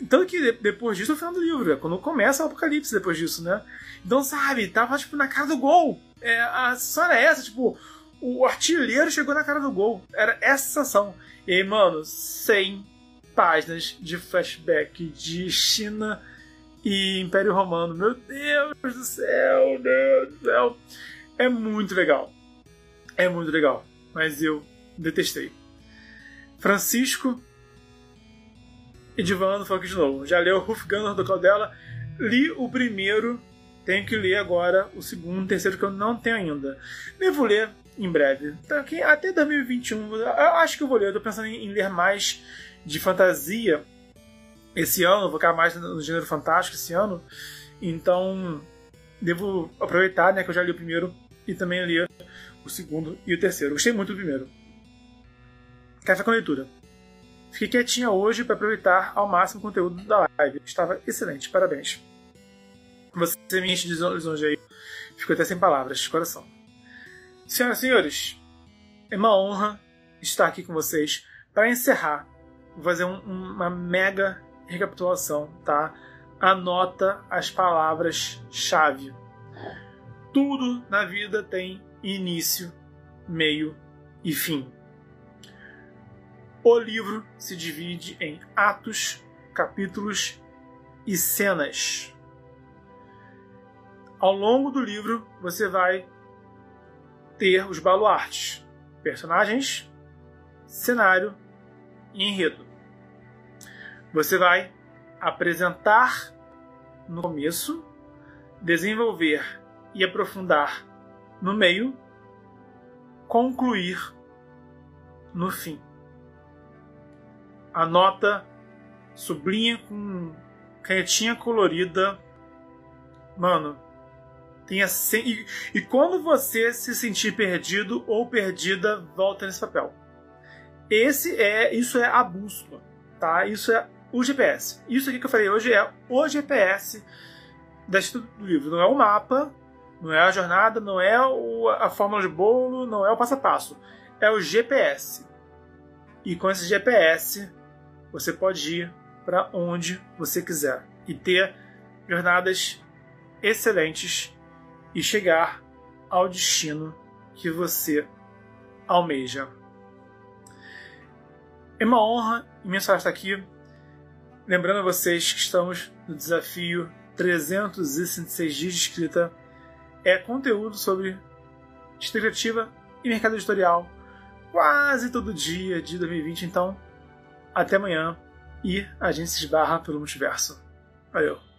Tanto que depois disso é o final do livro, é quando começa o apocalipse depois disso, né? Então, sabe, tava tipo na cara do gol. É, a história é essa, tipo, o artilheiro chegou na cara do gol. Era essa sensação. E aí, mano, 100 páginas de flashback de China e Império Romano. Meu Deus do céu, meu Deus do céu. É muito legal. É muito legal. Mas eu detestei. Francisco Edivando aqui de novo. Já leu Ruf Gunner do Caldela. Li o primeiro. Tenho que ler agora o segundo, o terceiro que eu não tenho ainda. Devo ler em breve. Então, até 2021. Eu acho que eu vou ler. Eu tô pensando em ler mais de fantasia esse ano, vou ficar mais no gênero fantástico esse ano. Então, devo aproveitar, né, que eu já li o primeiro e também li o segundo e o terceiro. Gostei muito do primeiro. Café com leitura. Fiquei quietinha hoje para aproveitar ao máximo o conteúdo da live. Estava excelente, parabéns. Você me enche de lisonjeio. Fico até sem palavras, de coração. Senhoras e senhores, é uma honra estar aqui com vocês para encerrar Vou fazer um, uma mega recapitulação, tá? Anota as palavras-chave. Tudo na vida tem início, meio e fim. O livro se divide em atos, capítulos e cenas. Ao longo do livro, você vai ter os baluartes, personagens, cenário e enredo. Você vai apresentar no começo, desenvolver e aprofundar no meio, concluir no fim. Anota, sublinha com canetinha colorida. Mano, tenha sem... e, e quando você se sentir perdido ou perdida, volta nesse papel. Esse é, isso é a bússola, tá? Isso é o GPS. Isso aqui que eu falei hoje é o GPS do livro. Não é o mapa, não é a jornada, não é a fórmula de bolo, não é o passo a passo. É o GPS. E com esse GPS você pode ir para onde você quiser e ter jornadas excelentes e chegar ao destino que você almeja. É uma honra imensa estar aqui. Lembrando a vocês que estamos no desafio 366 dias de escrita. É conteúdo sobre escrita e mercado editorial quase todo dia de 2020. Então, até amanhã e a gente se esbarra pelo multiverso. Valeu!